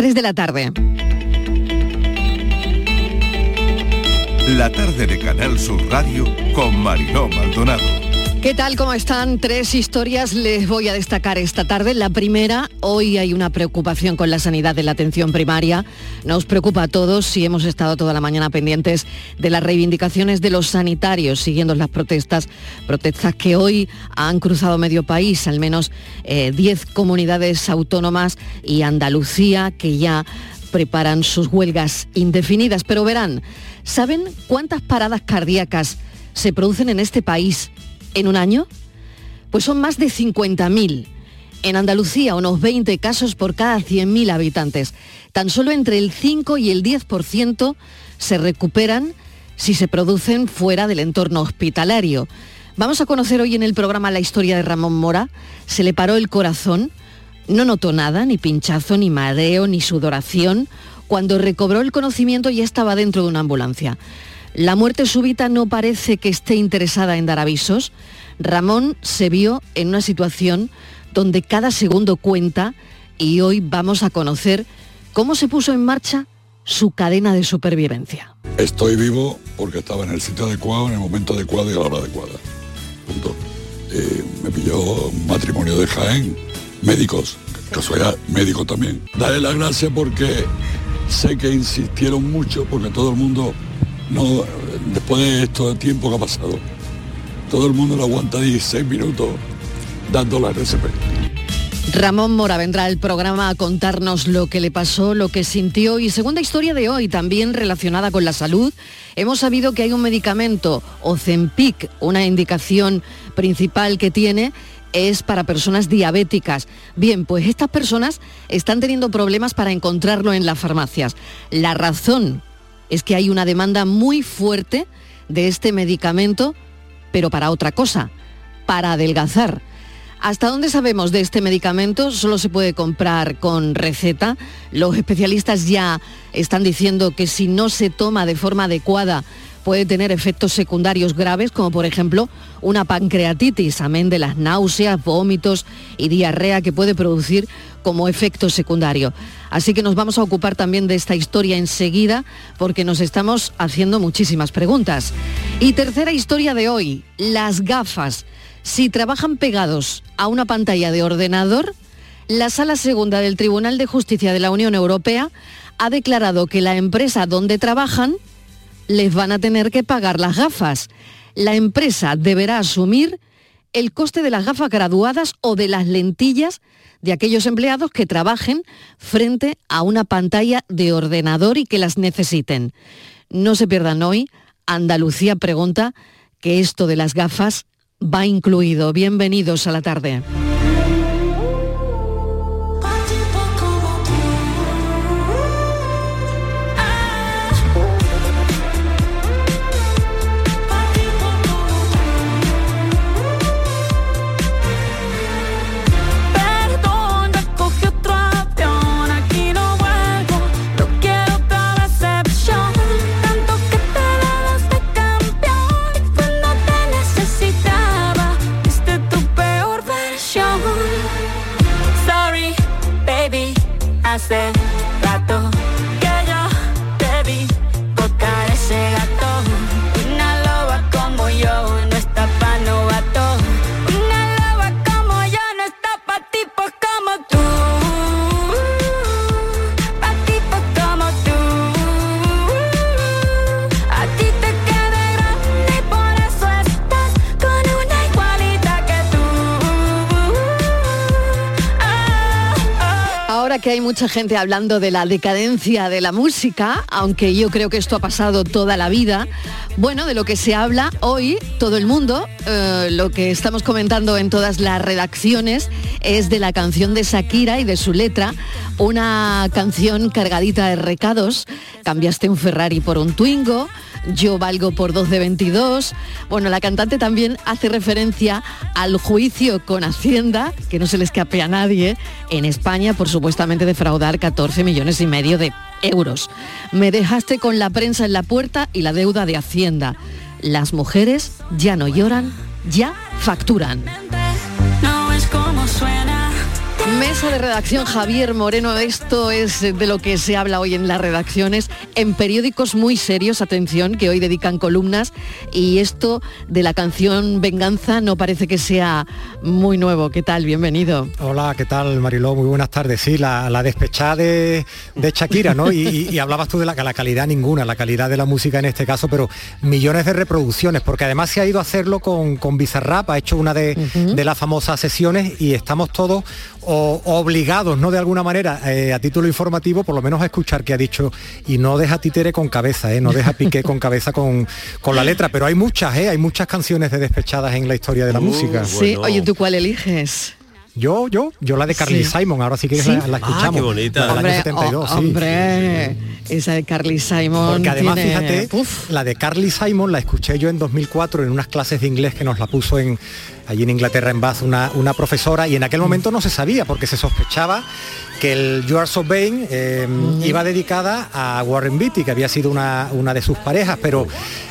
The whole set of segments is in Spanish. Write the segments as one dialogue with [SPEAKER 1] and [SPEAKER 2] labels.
[SPEAKER 1] 3 de la tarde.
[SPEAKER 2] La tarde de Canal Sur Radio con Mariló Maldonado.
[SPEAKER 1] ¿Qué tal? ¿Cómo están? Tres historias les voy a destacar esta tarde. La primera, hoy hay una preocupación con la sanidad de la atención primaria. Nos preocupa a todos si hemos estado toda la mañana pendientes de las reivindicaciones de los sanitarios, siguiendo las protestas, protestas que hoy han cruzado medio país, al menos 10 eh, comunidades autónomas y Andalucía, que ya preparan sus huelgas indefinidas. Pero verán, ¿saben cuántas paradas cardíacas se producen en este país? En un año? Pues son más de 50.000. En Andalucía, unos 20 casos por cada 100.000 habitantes. Tan solo entre el 5 y el 10% se recuperan si se producen fuera del entorno hospitalario. Vamos a conocer hoy en el programa la historia de Ramón Mora. Se le paró el corazón, no notó nada, ni pinchazo, ni mareo, ni sudoración. Cuando recobró el conocimiento ya estaba dentro de una ambulancia. La muerte súbita no parece que esté interesada en dar avisos. Ramón se vio en una situación donde cada segundo cuenta y hoy vamos a conocer cómo se puso en marcha su cadena de supervivencia.
[SPEAKER 3] Estoy vivo porque estaba en el sitio adecuado, en el momento adecuado y a la hora adecuada. Eh, me pilló un matrimonio de Jaén, médicos, casualidad, médico también. Daré las gracias porque sé que insistieron mucho porque todo el mundo no, después de esto tiempo que ha pasado, todo el mundo lo aguanta 16 minutos dando la RCP.
[SPEAKER 1] Ramón Mora vendrá al programa a contarnos lo que le pasó, lo que sintió y segunda historia de hoy, también relacionada con la salud. Hemos sabido que hay un medicamento, Ozempic, una indicación principal que tiene es para personas diabéticas. Bien, pues estas personas están teniendo problemas para encontrarlo en las farmacias. La razón es que hay una demanda muy fuerte de este medicamento, pero para otra cosa, para adelgazar. ¿Hasta dónde sabemos de este medicamento? Solo se puede comprar con receta. Los especialistas ya están diciendo que si no se toma de forma adecuada puede tener efectos secundarios graves, como por ejemplo una pancreatitis, amén de las náuseas, vómitos y diarrea que puede producir como efecto secundario. Así que nos vamos a ocupar también de esta historia enseguida porque nos estamos haciendo muchísimas preguntas. Y tercera historia de hoy, las gafas. Si trabajan pegados a una pantalla de ordenador, la Sala Segunda del Tribunal de Justicia de la Unión Europea ha declarado que la empresa donde trabajan les van a tener que pagar las gafas. La empresa deberá asumir el coste de las gafas graduadas o de las lentillas de aquellos empleados que trabajen frente a una pantalla de ordenador y que las necesiten. No se pierdan hoy, Andalucía pregunta que esto de las gafas va incluido. Bienvenidos a la tarde. Que hay mucha gente hablando de la decadencia de la música, aunque yo creo que esto ha pasado toda la vida. Bueno, de lo que se habla hoy, todo el mundo, eh, lo que estamos comentando en todas las redacciones es de la canción de Shakira y de su letra, una canción cargadita de recados. Cambiaste un Ferrari por un Twingo yo valgo por dos de 22. Bueno, la cantante también hace referencia al juicio con Hacienda, que no se le escape a nadie, en España por supuestamente defraudar 14 millones y medio de euros. Me dejaste con la prensa en la puerta y la deuda de Hacienda. Las mujeres ya no lloran, ya facturan. Mesa de redacción Javier Moreno, esto es de lo que se habla hoy en las redacciones, en periódicos muy serios, atención, que hoy dedican columnas, y esto de la canción Venganza no parece que sea muy nuevo. ¿Qué tal? Bienvenido.
[SPEAKER 4] Hola, ¿qué tal Mariló? Muy buenas tardes. Sí, la, despechada de, Shakira, ¿no? Y, hablabas tú de la, la calidad ninguna, la calidad de la música en este caso, pero millones de reproducciones, porque además se ha ido a hacerlo con, con Bizarrap, ha hecho una de, de las famosas sesiones y estamos todos obligados, ¿no? De alguna manera, eh, a título informativo, por lo menos a escuchar que ha dicho y no deja títere con cabeza, ¿eh? No deja piqué con cabeza con, con la letra, pero hay muchas, ¿eh? Hay muchas canciones de despechadas en la historia de la uh, música.
[SPEAKER 1] Sí, oye, ¿tú cuál eliges?
[SPEAKER 4] Yo, yo, yo la de Carly Simon, ahora sí que La,
[SPEAKER 5] ah, escuchamos. qué bonita.
[SPEAKER 1] Hombre, 72, hombre, esa de Carly Simon.
[SPEAKER 4] Porque además, fíjate, la de Carly Simon la escuché yo en 2004 en unas clases de inglés que nos la puso en allí en Inglaterra en Bath una, una profesora y en aquel momento no se sabía porque se sospechaba que el You Are So Vain iba dedicada a Warren Beatty, que había sido una, una, de sus parejas, pero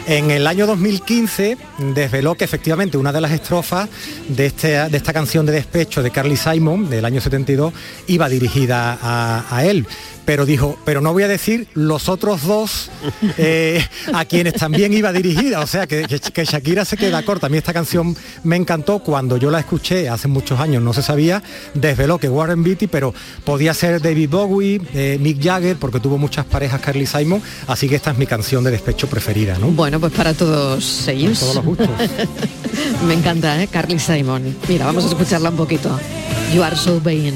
[SPEAKER 4] en el año 2015 desveló que efectivamente una de las estrofas de, este, de esta canción de despecho de Carly Simon del año 72 iba dirigida a, a él. Pero dijo, pero no voy a decir los otros dos eh, a quienes también iba dirigida, o sea que, que, Shakira se queda corta. A mí esta canción me encantó cuando yo la escuché hace muchos años, no se sabía, desveló que Warren Beatty, pero podía ser David Bowie, eh, Mick Jagger, porque tuvo muchas parejas Carly Simon, así que esta es mi canción de despecho preferida, ¿no?
[SPEAKER 1] Bueno, pues para todos ellos.
[SPEAKER 4] todos los gustos.
[SPEAKER 1] me encanta, ¿eh? Carly Simon. Mira, vamos a escucharla un poquito. You are so vain.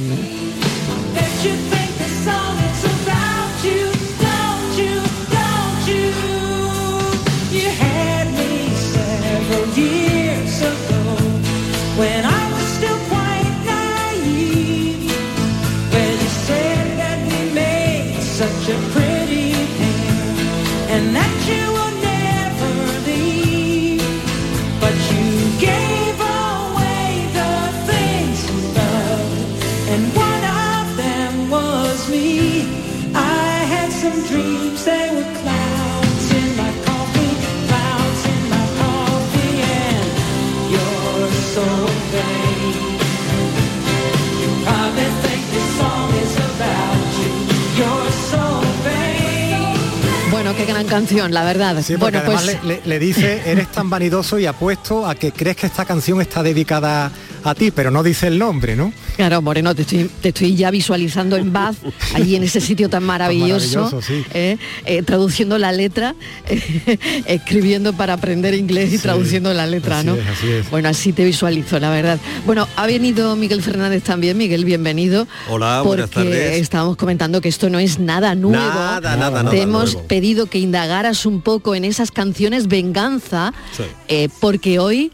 [SPEAKER 1] Gran canción, la verdad.
[SPEAKER 4] bueno, pues... le, dice, eres tan vanidoso y apuesto a que crees que esta canción está dedicada a ti, pero no dice el nombre, ¿no?
[SPEAKER 1] Claro, Moreno, te estoy, ya visualizando en Bath, allí en ese sitio tan maravilloso, ¿eh? Eh, traduciendo la letra, escribiendo para aprender inglés y traduciendo la letra, ¿no? Bueno, así te visualizo, la verdad. Bueno, ha venido Miguel Fernández también. Miguel, bienvenido.
[SPEAKER 5] Hola, buenas
[SPEAKER 1] tardes. estábamos comentando que esto no es nada nuevo.
[SPEAKER 5] Nada, nada,
[SPEAKER 1] Te hemos pedido que indagaras un poco en esas canciones venganza, eh, porque hoy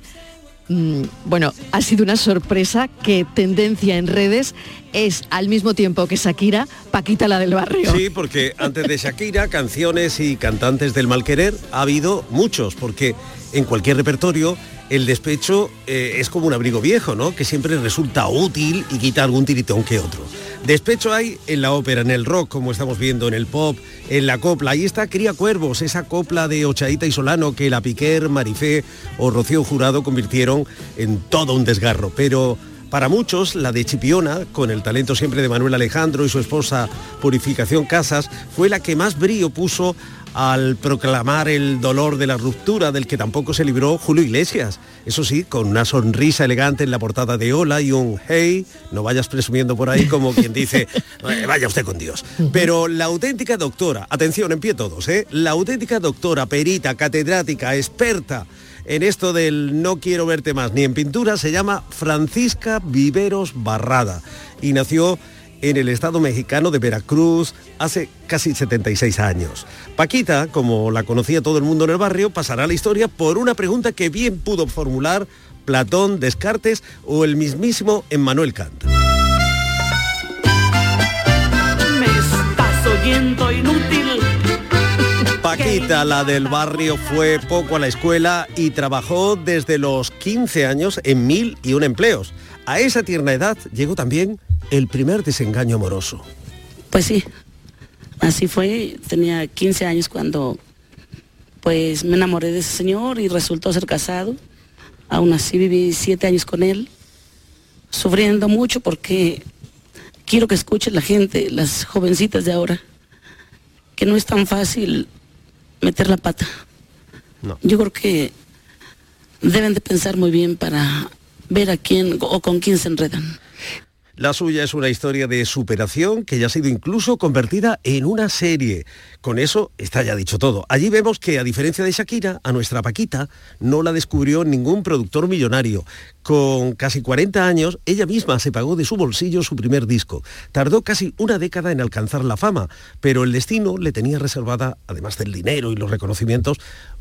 [SPEAKER 1] bueno, ha sido una sorpresa que tendencia en redes es al mismo tiempo que Shakira, Paquita la del barrio.
[SPEAKER 5] Sí, porque antes de Shakira, canciones y cantantes del mal querer ha habido muchos, porque en cualquier repertorio el despecho eh, es como un abrigo viejo, ¿no? Que siempre resulta útil y quita algún tiritón que otro. Despecho hay en la ópera, en el rock, como estamos viendo, en el pop, en la copla. Ahí está Cría Cuervos, esa copla de Ochaíta y Solano que la Piquer, Marifé o Rocío Jurado convirtieron en todo un desgarro. Pero para muchos, la de Chipiona, con el talento siempre de Manuel Alejandro y su esposa Purificación Casas, fue la que más brío puso al proclamar el dolor de la ruptura del que tampoco se libró Julio Iglesias. Eso sí, con una sonrisa elegante en la portada de Hola y un hey, no vayas presumiendo por ahí como quien dice, eh, vaya usted con Dios. Pero la auténtica doctora, atención, en pie todos, ¿eh? la auténtica doctora, perita, catedrática, experta, en esto del no quiero verte más ni en pintura se llama Francisca Viveros Barrada y nació en el estado mexicano de Veracruz hace casi 76 años. Paquita, como la conocía todo el mundo en el barrio, pasará a la historia por una pregunta que bien pudo formular Platón, Descartes o el mismísimo Emmanuel Kant.
[SPEAKER 6] Me estás oyendo inútil.
[SPEAKER 5] Paquita, la del barrio, fue poco a la escuela y trabajó desde los 15 años en mil y un empleos. A esa tierna edad llegó también el primer desengaño amoroso.
[SPEAKER 7] Pues sí, así fue. Tenía 15 años cuando pues me enamoré de ese señor y resultó ser casado. Aún así viví siete años con él, sufriendo mucho porque quiero que escuche la gente, las jovencitas de ahora, que no es tan fácil meter la pata. Yo creo que deben de pensar muy bien para ver a quién o con quién se enredan.
[SPEAKER 5] La suya es una historia de superación que ya ha sido incluso convertida en una serie. Con eso está ya dicho todo. Allí vemos que, a diferencia de Shakira, a nuestra Paquita no la descubrió ningún productor millonario. Con casi 40 años, ella misma se pagó de su bolsillo su primer disco. Tardó casi una década en alcanzar la fama, pero el destino le tenía reservada, además del dinero y los reconocimientos,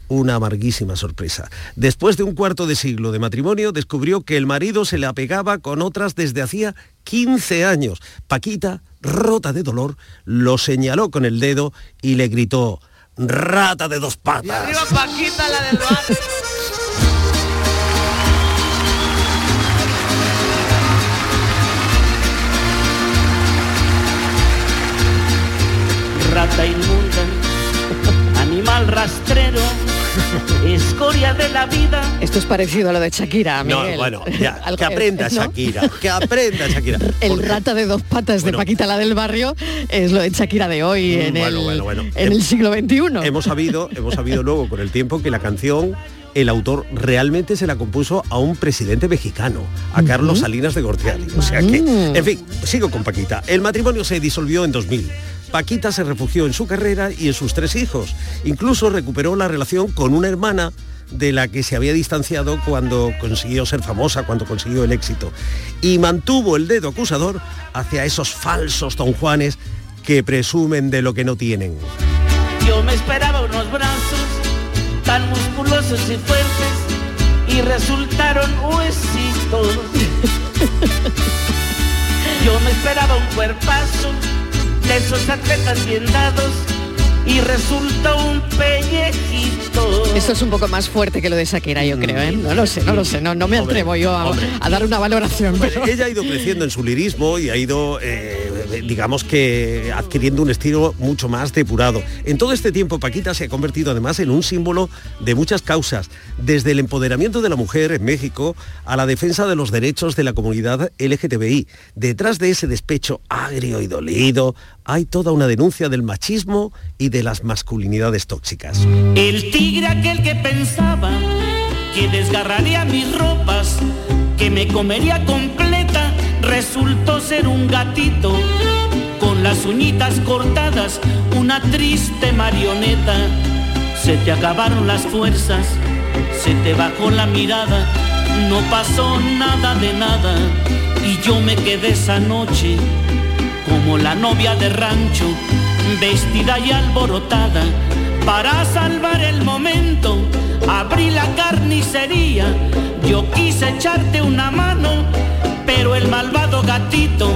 [SPEAKER 5] una amarguísima sorpresa. Después de un cuarto de siglo de matrimonio, descubrió que el marido se le apegaba con otras desde hacía 15 años. Paquita, rota de dolor, lo señaló con el dedo y le gritó, rata de dos patas.
[SPEAKER 6] Paquita, la del Rata inmunda, animal rastrero escoria de la vida.
[SPEAKER 1] Esto es parecido a lo de Shakira, Miguel.
[SPEAKER 5] No, bueno, ya, que aprenda Shakira, que aprenda Shakira.
[SPEAKER 1] El rata de dos patas de Paquita la del barrio es lo de Shakira de hoy en, el, en el siglo XXI.
[SPEAKER 5] Hemos sabido, hemos sabido luego con el tiempo que la canción el autor realmente se la compuso a un presidente mexicano, a Carlos Salinas de Gortari. O sea que, mm. en fin, sigo con Paquita. El matrimonio se disolvió en 2000. Paquita se refugió en su carrera y en sus tres hijos. Incluso recuperó la relación con una hermana de la que se había distanciado cuando consiguió ser famosa, cuando consiguió el éxito. Y mantuvo el dedo acusador hacia esos falsos don Juanes que presumen de lo que no tienen.
[SPEAKER 6] Yo me esperaba unos brazos tan musculosos y fuertes y resultaron huesitos. Yo me esperaba un cuerpazo de esos atletas bien dados y resulta un pellejito.
[SPEAKER 1] Esto es un poco más fuerte que lo de Shakira, yo creo, ¿eh? No lo sé, no lo sé, no, no me atrevo yo a, dar una valoración.
[SPEAKER 5] Pero... Ella ha ido creciendo en su lirismo y ha ido, eh, digamos que, adquiriendo un estilo mucho más depurado. En todo este tiempo, Paquita se ha convertido además en un símbolo de muchas causas, desde el empoderamiento de la mujer en México a la defensa de los derechos de la comunidad LGTBI. Detrás de ese despecho agrio y dolido hay toda una denuncia del machismo y de las masculinidades tóxicas.
[SPEAKER 6] El tigre aquel que pensaba que desgarraría mis ropas, que me comería completa, resultó ser un gatito con las uñitas cortadas, una triste marioneta. Se te acabaron las fuerzas, se te bajó la mirada, no pasó nada de nada y yo me quedé esa noche como la novia de rancho, vestida y alborotada. Para salvar el momento, abrí la carnicería. Yo quise echarte una mano, pero el malvado gatito,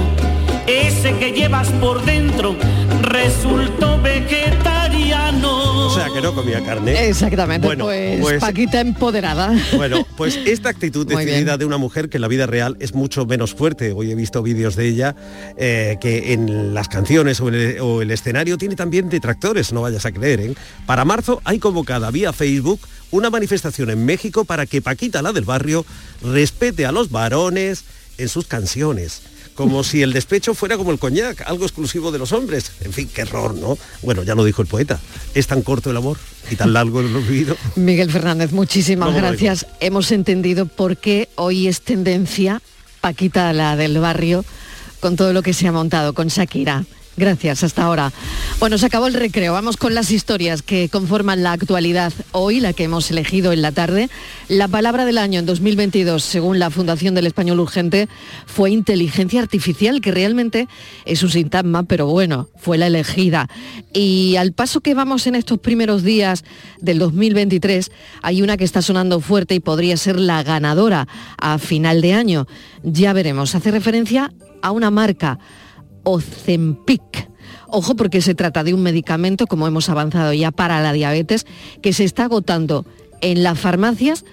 [SPEAKER 6] ese que llevas por dentro, resultó vegetariano.
[SPEAKER 5] O sea que no comía carne.
[SPEAKER 1] Exactamente. Bueno, pues, pues, Paquita empoderada.
[SPEAKER 5] Bueno, pues esta actitud decidida de una mujer que en la vida real es mucho menos fuerte. Hoy he visto vídeos de ella eh, que en las canciones o, el, escenario tiene también detractores, no vayas a creer. ¿eh? Para marzo hay convocada vía Facebook una manifestación en México para que Paquita, la del barrio, respete a los varones en sus canciones como si el despecho fuera como el coñac, algo exclusivo de los hombres. En fin, qué error, ¿no? Bueno, ya lo dijo el poeta. Es tan corto el amor y tan largo el olvido.
[SPEAKER 1] Miguel Fernández, muchísimas gracias. Hemos entendido por qué hoy es tendencia Paquita, la del barrio, con todo lo que se ha montado con Shakira. Gracias, hasta ahora. Bueno, se acabó el recreo. Vamos con las historias que conforman la actualidad. Hoy, la que hemos elegido en la tarde, la palabra del año en 2022, según la Fundación del Español Urgente, fue inteligencia artificial, que realmente es un sintagma, pero bueno, fue la elegida. Y al paso que vamos en estos primeros días del 2023, hay una que está sonando fuerte y podría ser la ganadora a final de año. Ya veremos. Hace referencia a una marca Ozempic. Ojo porque se trata de un medicamento, como hemos avanzado ya, para la diabetes, que se está agotando en las farmacias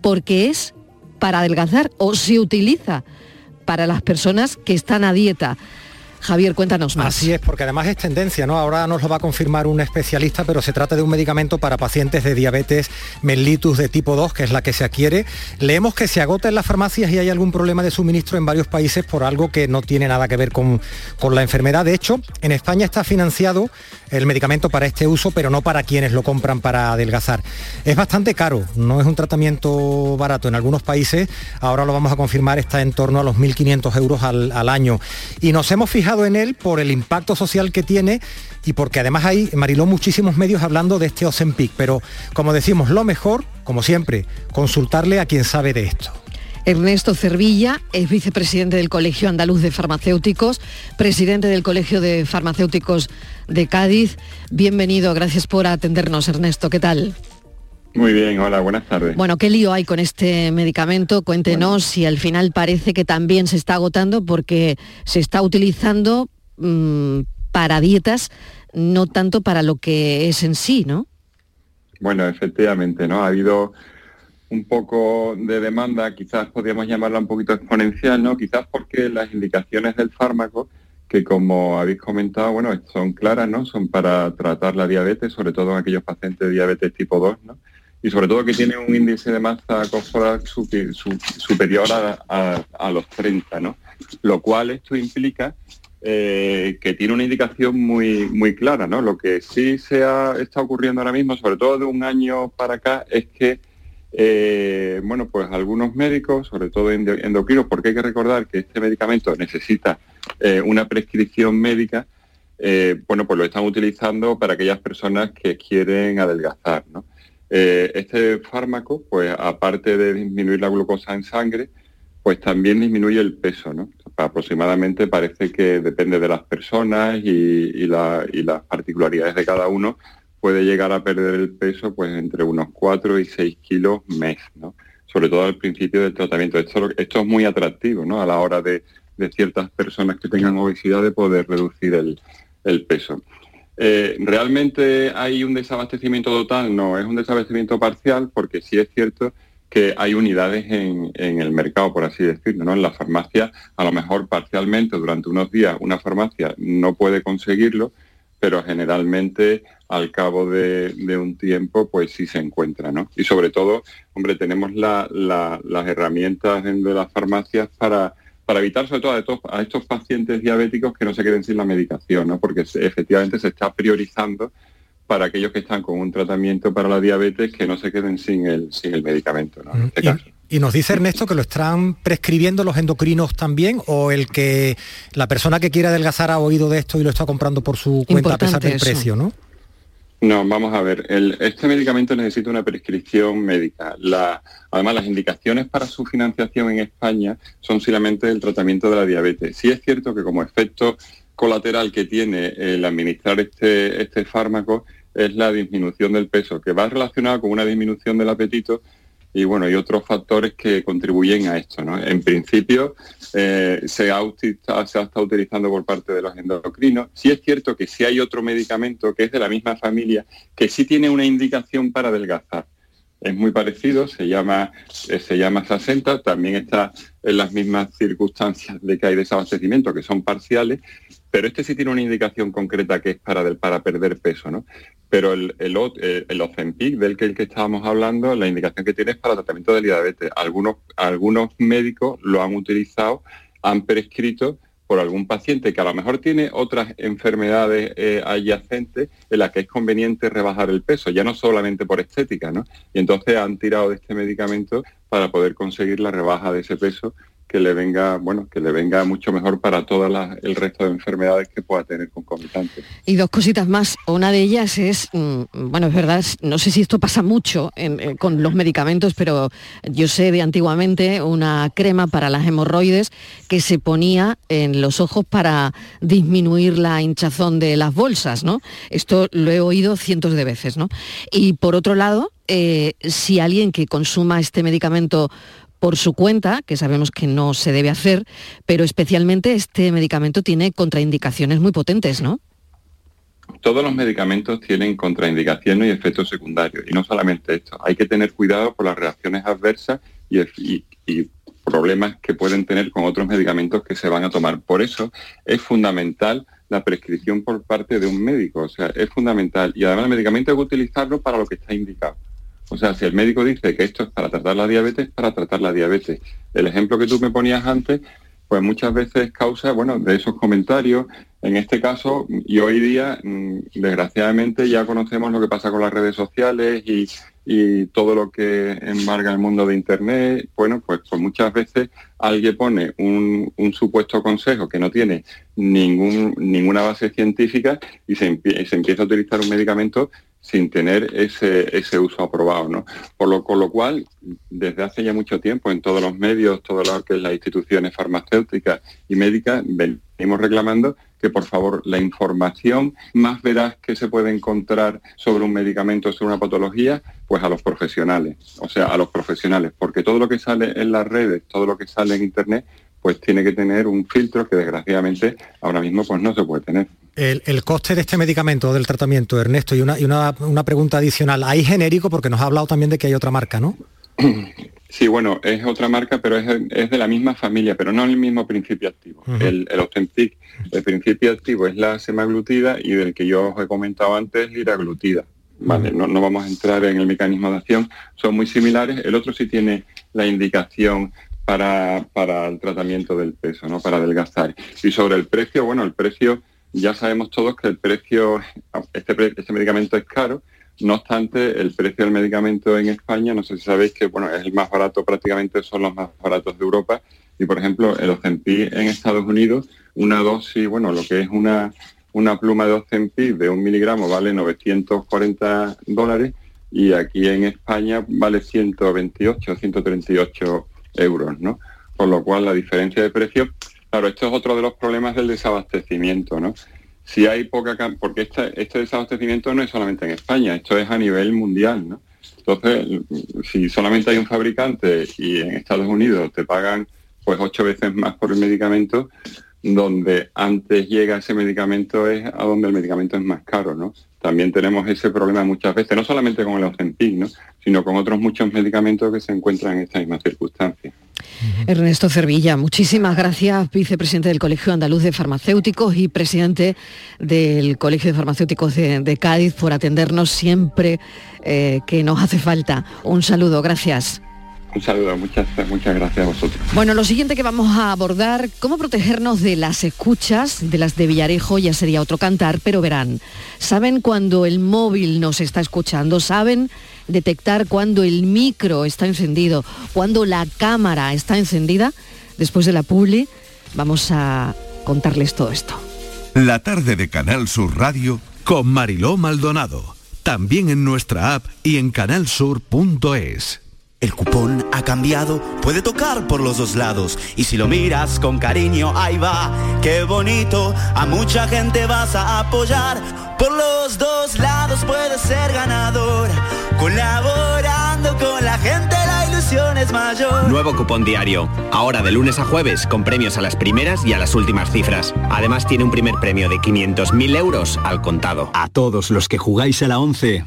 [SPEAKER 1] porque es para adelgazar o se utiliza para las personas que están a dieta. Javier, cuéntanos más.
[SPEAKER 4] Así es, porque además es tendencia, ¿no? Ahora nos lo va a confirmar un especialista, pero se trata de un medicamento para pacientes de diabetes mellitus de tipo 2, que es la que se adquiere. Leemos que se agota en las farmacias y hay algún problema de suministro en varios países por algo que no tiene nada que ver con, con la enfermedad. De hecho, en España está financiado el medicamento para este uso, pero no para quienes lo compran para adelgazar. Es bastante caro, no es un tratamiento barato. En algunos países, ahora lo vamos a confirmar, está en torno a los 1.500 euros al, al año. Y nos hemos fijado en él por el impacto social que tiene y porque además hay, Mariló, muchísimos medios hablando de este Ozempic, pero como decimos, lo mejor, como siempre, consultarle a quien sabe de esto.
[SPEAKER 1] Ernesto Cervilla es vicepresidente del Colegio Andaluz de Farmacéuticos, presidente del Colegio de Farmacéuticos de Cádiz. Bienvenido, gracias por atendernos, Ernesto. ¿Qué tal?
[SPEAKER 8] Muy bien, hola, buenas tardes.
[SPEAKER 1] Bueno, ¿qué lío hay con este medicamento? Cuéntenos si al final parece que también se está agotando porque se está utilizando mmm, para dietas, no tanto para lo que es en sí, ¿no?
[SPEAKER 8] Bueno, efectivamente, ¿no? Ha habido un poco de demanda, quizás podríamos llamarla un poquito exponencial, ¿no? Quizás porque las indicaciones del fármaco, que como habéis comentado, bueno, son claras, ¿no? Son para tratar la diabetes, sobre todo en aquellos pacientes de diabetes tipo 2, ¿no? Y sobre todo que tiene un índice de masa corporal superior a, los 30, ¿no? Lo cual esto implica eh, que tiene una indicación muy, muy clara. ¿no? Lo que sí se ha, está ocurriendo ahora mismo, sobre todo de un año para acá, es que eh, bueno, pues algunos médicos, sobre todo endocrinos, porque hay que recordar que este medicamento necesita eh, una prescripción médica, bueno, pues lo están utilizando para aquellas personas que quieren adelgazar. ¿no? Este fármaco, pues aparte de disminuir la glucosa en sangre, pues también disminuye el peso, ¿no? aproximadamente parece que depende de las personas y, las particularidades de cada uno, puede llegar a perder el peso pues entre unos 4 y 6 kilos mes, ¿no? sobre todo al principio del tratamiento. Esto, esto es muy atractivo ¿no? a la hora de, ciertas personas que tengan obesidad de poder reducir el, peso. Eh, ¿Realmente hay un desabastecimiento total? No, es un desabastecimiento parcial porque sí es cierto que hay unidades en, el mercado, por así decirlo, ¿no? En la farmacia, a lo mejor parcialmente durante unos días una farmacia no puede conseguirlo, pero generalmente al cabo de, un tiempo pues sí se encuentra. Y sobre todo, hombre, tenemos las herramientas de las farmacias para, para evitar sobre todo a estos, a estos pacientes diabéticos que no se queden sin la medicación, ¿no? Porque efectivamente se está priorizando para aquellos que están con un tratamiento para la diabetes que no se queden sin el, sin el medicamento. Este
[SPEAKER 4] y, nos dice Ernesto que lo están prescribiendo los endocrinos también o el que la persona que quiere adelgazar ha oído de esto y lo está comprando por su cuenta a pesar del precio, ¿no?
[SPEAKER 8] No, vamos a ver. este medicamento necesita una prescripción médica. además, las indicaciones para su financiación en España son simplemente el tratamiento de la diabetes. Sí es cierto que como efecto colateral que tiene el administrar este, este fármaco es la disminución del peso, que va relacionado con una disminución del apetito y bueno, hay otros factores que contribuyen a esto. ¿no? En principio eh, se, ha, se ha estado utilizando por parte de los endocrinos. Sí es cierto que sí hay otro medicamento que es de la misma familia que sí tiene una indicación para adelgazar. Es muy parecido, se llama, eh, se llama 60, también está en las mismas circunstancias de que hay desabastecimiento, que son parciales, pero este sí tiene una indicación concreta que es para, para perder peso, ¿no? Pero el, el, eh, Ozempic, del que, el estábamos hablando, la indicación que tiene es para tratamiento de diabetes. Algunos, algunos médicos lo han utilizado, han prescrito por algún paciente que a lo mejor tiene otras enfermedades eh, adyacentes en las que es conveniente rebajar el peso, ya no solamente por estética, ¿no? Y entonces han tirado de este medicamento para poder conseguir la rebaja de ese peso que le venga, bueno, que le venga mucho mejor para todo el resto de enfermedades que pueda tener concomitantes.
[SPEAKER 1] Y dos cositas más. Una de ellas es, mm, bueno, es verdad, no sé si esto pasa mucho eh, con los medicamentos, pero yo sé de antiguamente una crema para las hemorroides que se ponía en los ojos para disminuir la hinchazón de las bolsas, ¿no? Esto lo he oído cientos de veces, ¿no? Y por otro lado, eh, si alguien que consuma este medicamento por su cuenta, que sabemos que no se debe hacer, pero especialmente este medicamento tiene contraindicaciones muy potentes, ¿no?
[SPEAKER 8] Todos los medicamentos tienen contraindicaciones y efectos secundarios, y no solamente esto. Hay que tener cuidado por las reacciones adversas y, problemas que pueden tener con otros medicamentos que se van a tomar. Por eso es fundamental la prescripción por parte de un médico, o sea, es fundamental. Y además el medicamento hay que utilizarlo para lo que está indicado. O sea, si el médico dice que esto es para tratar la diabetes, para tratar la diabetes. El ejemplo que tú me ponías antes, pues muchas veces causa, bueno, de esos comentarios, en este caso, y hoy día, mm, desgraciadamente, ya conocemos lo que pasa con las redes sociales y, todo lo que embarga el mundo de Internet. Bueno, pues, pues muchas veces alguien pone un, supuesto consejo que no tiene ninguna base científica y se, se empieza a utilizar un medicamento sin tener ese, ese uso aprobado. ¿no? Por lo, con lo cual, desde hace ya mucho tiempo en todos los medios, que es las instituciones farmacéuticas y médicas, venimos reclamando que por favor la información más veraz que se puede encontrar sobre un medicamento, sobre una patología, pues a los profesionales, o sea, a los profesionales, porque todo lo que sale en las redes, todo lo que sale en Internet, pues tiene que tener un filtro que desgraciadamente ahora mismo pues no se puede tener.
[SPEAKER 4] El, coste de este medicamento, del tratamiento, Ernesto, y, una, y una, pregunta adicional. ¿Hay genérico? Porque nos ha hablado también de que hay otra marca, ¿no?
[SPEAKER 8] Sí, bueno, es otra marca, pero es, de la misma familia, pero no el mismo principio activo. El, el el principio activo es la semaglutida y del que yo os he comentado antes, liraglutida. Vale, no, no, vamos a entrar en el mecanismo de acción, son muy similares. El otro sí tiene la indicación para, para el tratamiento del peso, ¿no? Para adelgazar. Y sobre el precio, bueno, el precio ya sabemos todos que el precio, este, este, medicamento es caro, no obstante, el precio del medicamento en España, no sé si sabéis que bueno, es el más barato, prácticamente son los más baratos de Europa. Y por ejemplo, el Ozempic en Estados Unidos, una dosis, bueno, lo que es una, una pluma de Ozempic de un miligramo vale 940 dólares y aquí en España vale 128, 138 euros, ¿no? Por lo cual la diferencia de precio Claro, esto es otro de los problemas del desabastecimiento, ¿no? Si hay poca, porque este, este desabastecimiento no es solamente en España, esto es a nivel mundial, ¿no? Entonces, si solamente hay un fabricante y en Estados Unidos te pagan pues ocho veces más por el medicamento, donde antes llega ese medicamento es a donde el medicamento es más caro, ¿no? También tenemos ese problema muchas veces, no solamente con el Ozempic, ¿no? sino con otros muchos medicamentos que se encuentran en esta misma circunstancia.
[SPEAKER 1] Ernesto Cervilla, muchísimas gracias, vicepresidente del Colegio Andaluz de Farmacéuticos y presidente del Colegio de Farmacéuticos de, Cádiz, por atendernos siempre eh, que nos hace falta. Un saludo, gracias.
[SPEAKER 8] Un saludo, muchas, muchas gracias a vosotros.
[SPEAKER 1] Bueno, lo siguiente que vamos a abordar, cómo protegernos de las escuchas, de las de Villarejo, ya sería otro cantar, pero verán, ¿saben cuando el móvil nos está escuchando? ¿Saben detectar cuando el micro está encendido, cuando la cámara está encendida? Después de la publi, vamos a contarles todo esto.
[SPEAKER 2] La tarde de Canal Sur Radio con Mariló Maldonado, también en nuestra app y en canalsur.es.
[SPEAKER 9] El cupón ha cambiado, puede tocar por los dos lados. Y si lo miras con cariño, ahí va, qué bonito. A mucha gente vas a apoyar. Por los dos lados puedes ser ganador. Colaborando con la gente, la ilusión es mayor.
[SPEAKER 10] Nuevo cupón diario. Ahora de lunes a jueves, con premios a las primeras y a las últimas cifras. Además tiene un primer premio de 500.000 euros al contado.
[SPEAKER 11] A todos los que jugáis a la 11,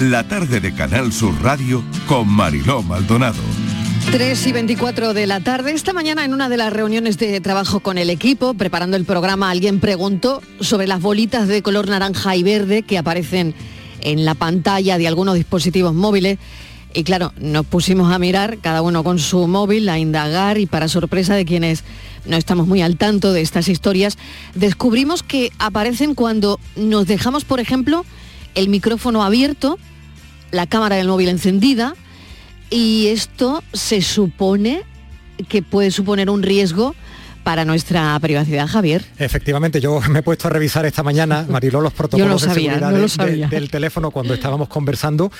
[SPEAKER 2] La tarde de Canal Sur Radio con Mariló Maldonado.
[SPEAKER 1] 3 y 24 de la tarde. Esta mañana en una de las reuniones de trabajo con el equipo, preparando el programa, alguien preguntó sobre las bolitas de color naranja y verde que aparecen en la pantalla de algunos dispositivos móviles. Y claro, nos pusimos a mirar, cada uno con su móvil, a indagar y para sorpresa de quienes no estamos muy al tanto de estas historias, descubrimos que aparecen cuando nos dejamos, por ejemplo, el micrófono abierto, la cámara del móvil encendida y esto se supone que puede suponer un riesgo para nuestra privacidad, Javier.
[SPEAKER 4] Efectivamente, yo me he puesto a revisar esta mañana, Mariló, los protocolos de seguridad del teléfono cuando estábamos conversando,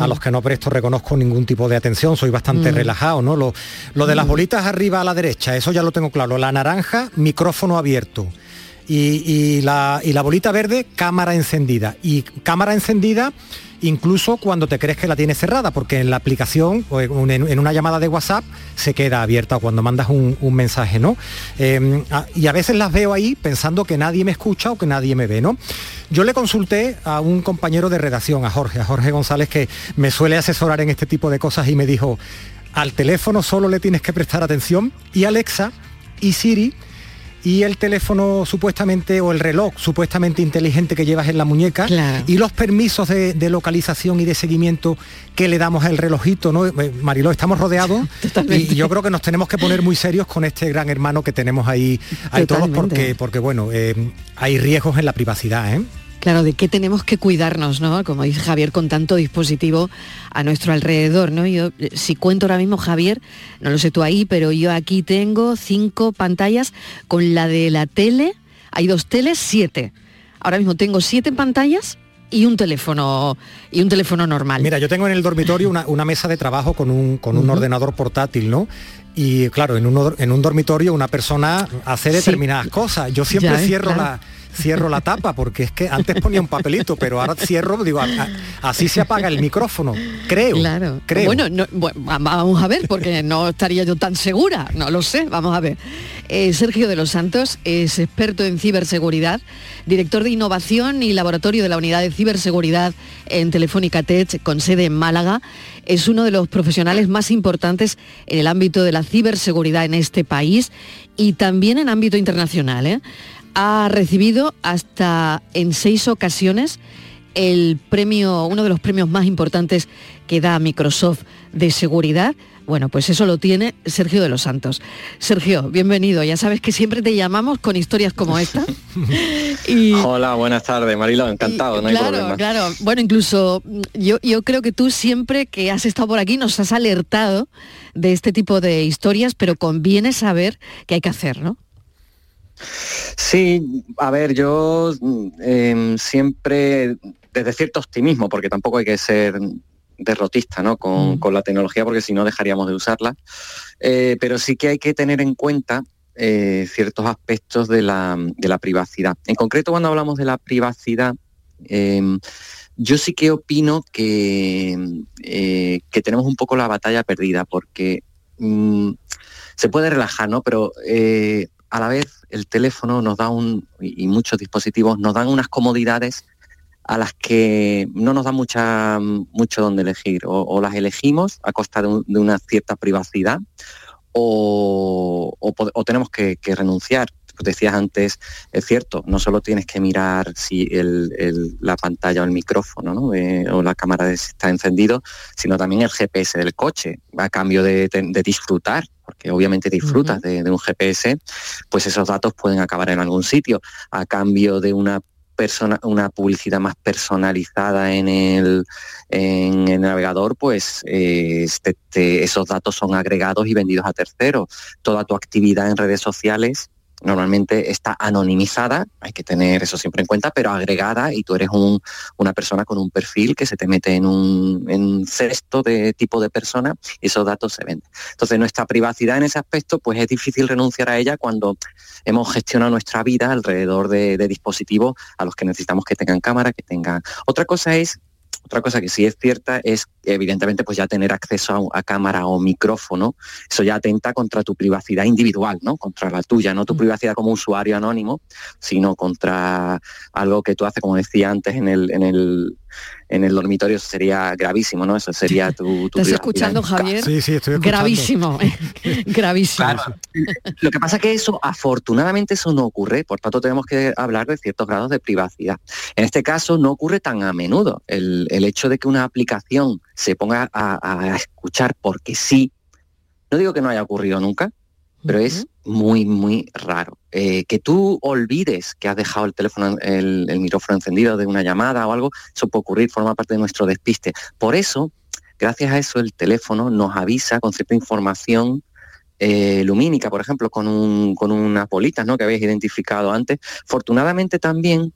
[SPEAKER 4] a los que no presto reconozco ningún tipo de atención, soy bastante relajado, ¿no? Lo, lo de las bolitas arriba a la derecha, eso ya lo tengo claro. La naranja, micrófono abierto. Y, la, bolita verde, cámara encendida. Y cámara encendida incluso cuando te crees que la tienes cerrada, porque en la aplicación o en una llamada de WhatsApp se queda abierta cuando mandas un, mensaje, ¿no? Em, y a veces las veo ahí pensando que nadie me escucha o que nadie me ve, ¿no? Yo le consulté a un compañero de redacción, a Jorge, a Jorge González, que me suele asesorar en este tipo de cosas y me dijo, al teléfono solo le tienes que prestar atención y Alexa y Siri y el teléfono supuestamente o el reloj supuestamente inteligente que llevas en la muñeca y los permisos de, localización y de seguimiento que le damos al relojito, ¿no? Eh, Mariló, estamos rodeados y yo creo que nos tenemos que poner muy serios con este gran hermano que tenemos ahí, ahí todos porque, porque bueno, eh, hay riesgos en la privacidad, ¿eh?
[SPEAKER 1] Claro, de qué tenemos que cuidarnos, ¿no? Como dice Javier, con tanto dispositivo a nuestro alrededor, ¿no? Yo, si cuento ahora mismo, Javier, no lo sé tú ahí, pero yo aquí tengo cinco pantallas con la de la tele, hay dos teles, siete. Ahora mismo tengo siete pantallas y un teléfono y un teléfono normal.
[SPEAKER 4] Mira, yo tengo en el dormitorio una, mesa de trabajo con un, con un ordenador portátil, ¿no? Y claro, en un, en un dormitorio una persona hace determinadas cosas. Yo siempre cierro la cierro la tapa, porque es que antes ponía un papelito, pero ahora cierro, digo, así se apaga el micrófono, creo.
[SPEAKER 1] Claro.
[SPEAKER 4] Creo.
[SPEAKER 1] Bueno, vamos a ver, porque no estaría yo tan segura, no lo sé, vamos a ver. Eh, Sergio de los Santos es experto en ciberseguridad, director de innovación y laboratorio de la unidad de ciberseguridad en Telefónica Tech, con sede en Málaga. Es uno de los profesionales más importantes en el ámbito de la ciberseguridad en este país y también en ámbito internacional. ¿eh? Ha recibido hasta en seis ocasiones el premio, uno de los premios más importantes que da Microsoft de seguridad. Bueno, pues eso lo tiene Sergio de los Santos. Sergio, bienvenido. Ya sabes que siempre te llamamos con historias como esta.
[SPEAKER 12] Hola, buenas tardes, Marilo. Encantado, no hay
[SPEAKER 1] claro, Claro, Bueno, incluso yo, yo creo que tú siempre que has estado por aquí nos has alertado de este tipo de historias, pero conviene saber qué hay que hacer, ¿no?
[SPEAKER 12] Sí, a ver, yo em, siempre, desde cierto optimismo, porque tampoco hay que ser derrotista ¿no? con, mm. la tecnología, porque si no dejaríamos de usarla, eh, pero sí que hay que tener en cuenta eh, ciertos aspectos de la, privacidad. En concreto, cuando hablamos de la privacidad, em, yo sí que opino que, eh, que tenemos un poco la batalla perdida, porque mm, se puede relajar, ¿no? Pero a la vez el teléfono nos da un, y muchos dispositivos nos dan unas comodidades a las que no nos da mucha, mucho donde elegir. O, las elegimos a costa de, una cierta privacidad o, tenemos que, renunciar. Decías antes, es cierto, no solo tienes que mirar si la pantalla o el micrófono eh, o la cámara está encendido, sino también el GPS del coche, a cambio de disfrutar porque obviamente disfrutas de, un GPS, pues esos datos pueden acabar en algún sitio. A cambio de una persona, una publicidad más personalizada en el, en el navegador, pues eh, este, esos datos son agregados y vendidos a terceros. Toda tu actividad en redes sociales normalmente está anonimizada, hay que tener eso siempre en cuenta, pero agregada y tú eres una persona con un perfil que se te mete en un, cesto de tipo de persona y esos datos se venden. Entonces nuestra privacidad en ese aspecto pues es difícil renunciar a ella cuando hemos gestionado nuestra vida alrededor de, de dispositivos a los que necesitamos que tengan cámara, que tengan... Otra cosa es otra cosa que sí es cierta es, evidentemente, pues ya tener acceso a, cámara o micrófono, eso ya atenta contra tu privacidad individual, ¿no? Contra la tuya, no tu mm. privacidad como usuario anónimo, sino contra algo que tú haces, como decía antes, en el, en el, en el dormitorio sería gravísimo, ¿no? Eso sería tu...
[SPEAKER 1] ¿Estás escuchando, Javier?
[SPEAKER 4] Sí, sí, estoy
[SPEAKER 1] escuchando. Gravísimo, gravísimo.
[SPEAKER 12] Lo que pasa es que eso, afortunadamente, eso no ocurre, por tanto tenemos que hablar de ciertos grados de privacidad. En este caso no ocurre tan a menudo. El, hecho de que una aplicación se ponga a, escuchar porque sí, no digo que no haya ocurrido nunca, pero es muy, muy raro. Eh, que tú olvides que has dejado el teléfono, el, micrófono encendido de una llamada o algo, eso puede ocurrir, forma parte de nuestro despiste. Por eso, gracias a eso, el teléfono nos avisa con cierta información eh, lumínica, por ejemplo, con, un, con unas bolitas ¿no? que habéis identificado antes. Afortunadamente también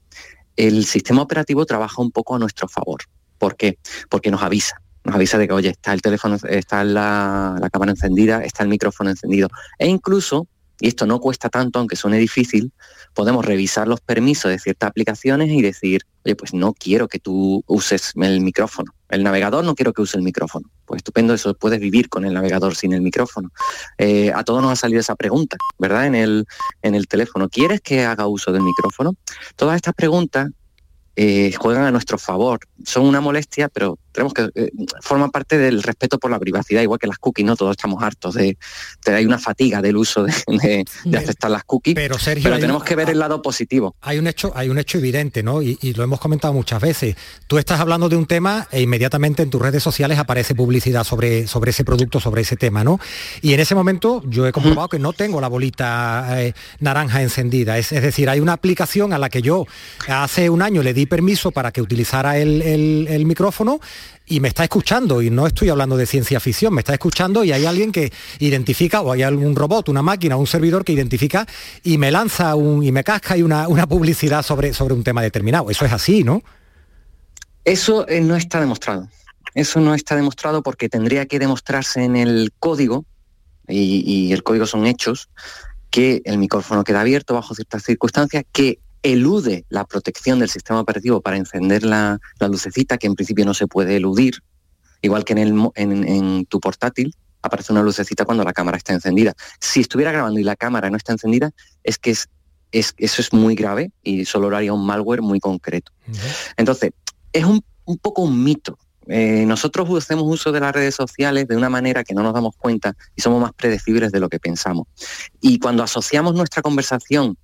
[SPEAKER 12] el sistema operativo trabaja un poco a nuestro favor. ¿Por qué? Porque nos avisa. Nos avisa de que, oye, está el teléfono, está la, la cámara encendida, está el micrófono encendido. E incluso y esto no cuesta tanto, aunque suene difícil, podemos revisar los permisos de ciertas aplicaciones y decir, oye, pues no quiero que tú uses el micrófono. El navegador no quiero que use el micrófono. Pues estupendo, eso puedes vivir con el navegador sin el micrófono. Eh, a todos nos ha salido esa pregunta, ¿verdad? En el, en el teléfono. ¿Quieres que haga uso del micrófono? Todas estas preguntas eh, juegan a nuestro favor. Son una molestia, pero tenemos que eh, forman parte del respeto por la privacidad, igual que las cookies, ¿no? Todos estamos hartos de, hay una fatiga del uso de, aceptar las cookies. Pero Sergio, tenemos que ver el lado positivo.
[SPEAKER 4] Hay un hecho, hay un hecho evidente, ¿no? Y, lo hemos comentado muchas veces. Tú estás hablando de un tema e inmediatamente en tus redes sociales aparece publicidad sobre, sobre ese producto, sobre ese tema, ¿no? Y en ese momento yo he comprobado que no tengo la bolita eh, naranja encendida. Es, decir, hay una aplicación a la que yo hace un año le di permiso para que utilizara el micrófono y me está escuchando y no estoy hablando de ciencia ficción, me está escuchando y hay alguien que identifica o hay algún robot, una máquina, un servidor que identifica y me lanza un y me casca y una, una publicidad sobre, sobre un tema determinado. Eso es así, ¿no?
[SPEAKER 12] Eso eh, no está demostrado. Eso no está demostrado porque tendría que demostrarse en el código, y, y el código son hechos, que el micrófono queda abierto bajo ciertas circunstancias, que elude la protección del sistema operativo para encender la, lucecita, que en principio no se puede eludir, igual que en, el, en, tu portátil, aparece una lucecita cuando la cámara está encendida. Si estuviera grabando y la cámara no está encendida, es que es, es, eso es muy grave y solo lo haría un malware muy concreto. Entonces, es un, poco un mito. Eh, nosotros hacemos uso de las redes sociales de una manera que no nos damos cuenta y somos más predecibles de lo que pensamos. Y cuando asociamos nuestra conversación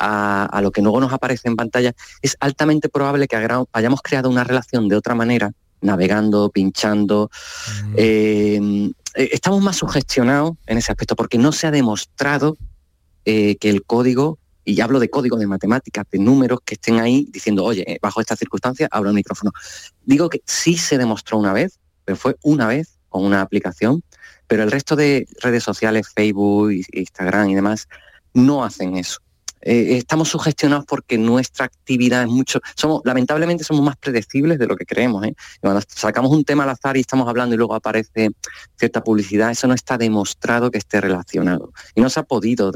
[SPEAKER 12] a, lo que luego nos aparece en pantalla, es altamente probable que hayamos creado una relación de otra manera, navegando, pinchando. Mm. Eh, eh, estamos más sugestionados en ese aspecto porque no se ha demostrado eh, que el código, y hablo de código de matemáticas, de números que estén ahí diciendo, oye, bajo estas circunstancias abro el micrófono. Digo que sí se demostró una vez, pero fue una vez con una aplicación, pero el resto de redes sociales, Facebook, Instagram y demás, no hacen eso. Eh, estamos sugestionados porque nuestra actividad es mucho, somos, lamentablemente somos más predecibles de lo que creemos. ¿eh? Cuando sacamos un tema al azar y estamos hablando y luego aparece cierta publicidad, eso no está demostrado que esté relacionado. Y no se ha podido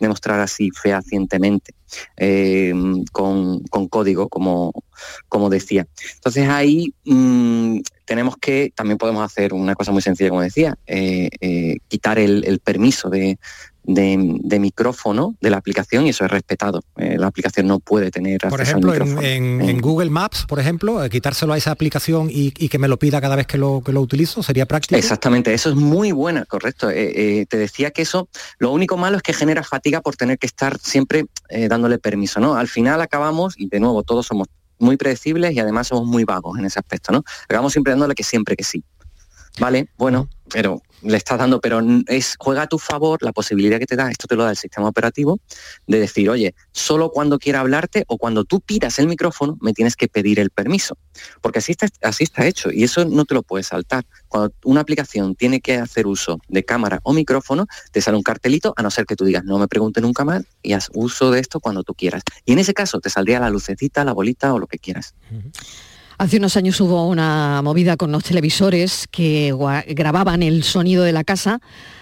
[SPEAKER 12] demostrar así fehacientemente eh, con, código, como, como decía. Entonces ahí mm, tenemos que, también podemos hacer una cosa muy sencilla, como decía, quitar el permiso de, de, micrófono de la aplicación y eso es respetado. Eh, la aplicación no puede tener
[SPEAKER 4] Por ejemplo, en, Google Maps, por ejemplo, eh, quitárselo a esa aplicación y, que me lo pida cada vez que lo, que lo utilizo, ¿sería práctico?
[SPEAKER 12] Exactamente, eso es muy buena, correcto. Eh, te decía que eso, lo único malo es que genera fatiga por tener que estar siempre dándole permiso, ¿no? Al final acabamos, y de nuevo, todos somos muy predecibles y además somos muy vagos en ese aspecto, ¿no? Acabamos siempre dándole que siempre que sí. Vale, bueno, pero le estás dando, pero es juega a tu favor la posibilidad que te da, esto te lo da el sistema operativo, de decir, oye, solo cuando quiera hablarte o cuando tú pidas el micrófono me tienes que pedir el permiso. Porque así está, así está hecho y eso no te lo puedes saltar. Cuando una aplicación tiene que hacer uso de cámara o micrófono, te sale un cartelito, a no ser que tú digas, no me pregunte nunca más y haz uso de esto cuando tú quieras. Y en ese caso te saldría la lucecita, la bolita o lo que quieras.
[SPEAKER 1] Hace unos años hubo una movida con los televisores que grababan el sonido de la casa,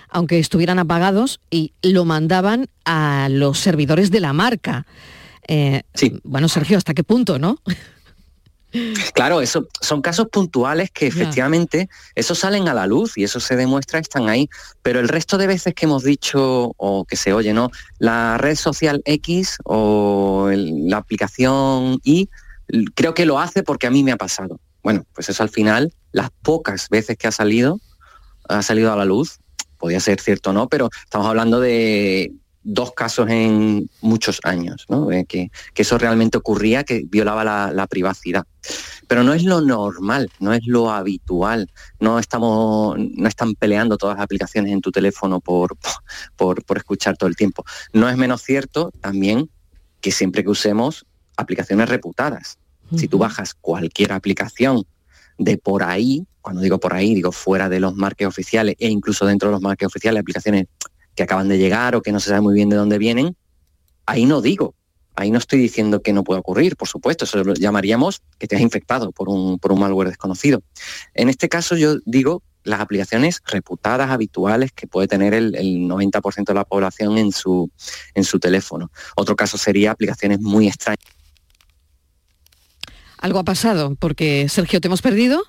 [SPEAKER 1] aunque estuvieran apagados, y lo mandaban a los servidores de la marca. Eh, sí. Bueno, Sergio, ¿hasta qué punto, no?
[SPEAKER 12] Claro, eso son casos puntuales que efectivamente eso salen a la luz y eso se demuestra, están ahí. Pero el resto de veces que hemos dicho o que se oye, ¿no? La red social X o la aplicación Y creo que lo hace porque a mí me ha pasado. Bueno, pues eso al final, las pocas veces que ha salido, ha salido a la luz, podía ser cierto o no, pero estamos hablando de dos casos en muchos años, ¿no? que, eso realmente ocurría, que violaba la, privacidad. Pero no es lo normal, no es lo habitual. No estamos, no están peleando todas las aplicaciones en tu teléfono por, por, por escuchar todo el tiempo. No es menos cierto también que siempre que usemos aplicaciones reputadas. Si tú bajas cualquier aplicación de por ahí, cuando digo por ahí, digo fuera de los marques oficiales e incluso dentro de los marques oficiales, aplicaciones que acaban de llegar o que no se sabe muy bien de dónde vienen, ahí no digo, ahí no estoy diciendo que no pueda ocurrir, por supuesto, eso lo llamaríamos que te has infectado por un, por un malware desconocido. En este caso yo digo las aplicaciones reputadas, habituales, que puede tener el, 90% de la población en su, en su teléfono. Otro caso sería aplicaciones muy extrañas.
[SPEAKER 1] Algo ha pasado, porque Sergio, ¿te hemos perdido?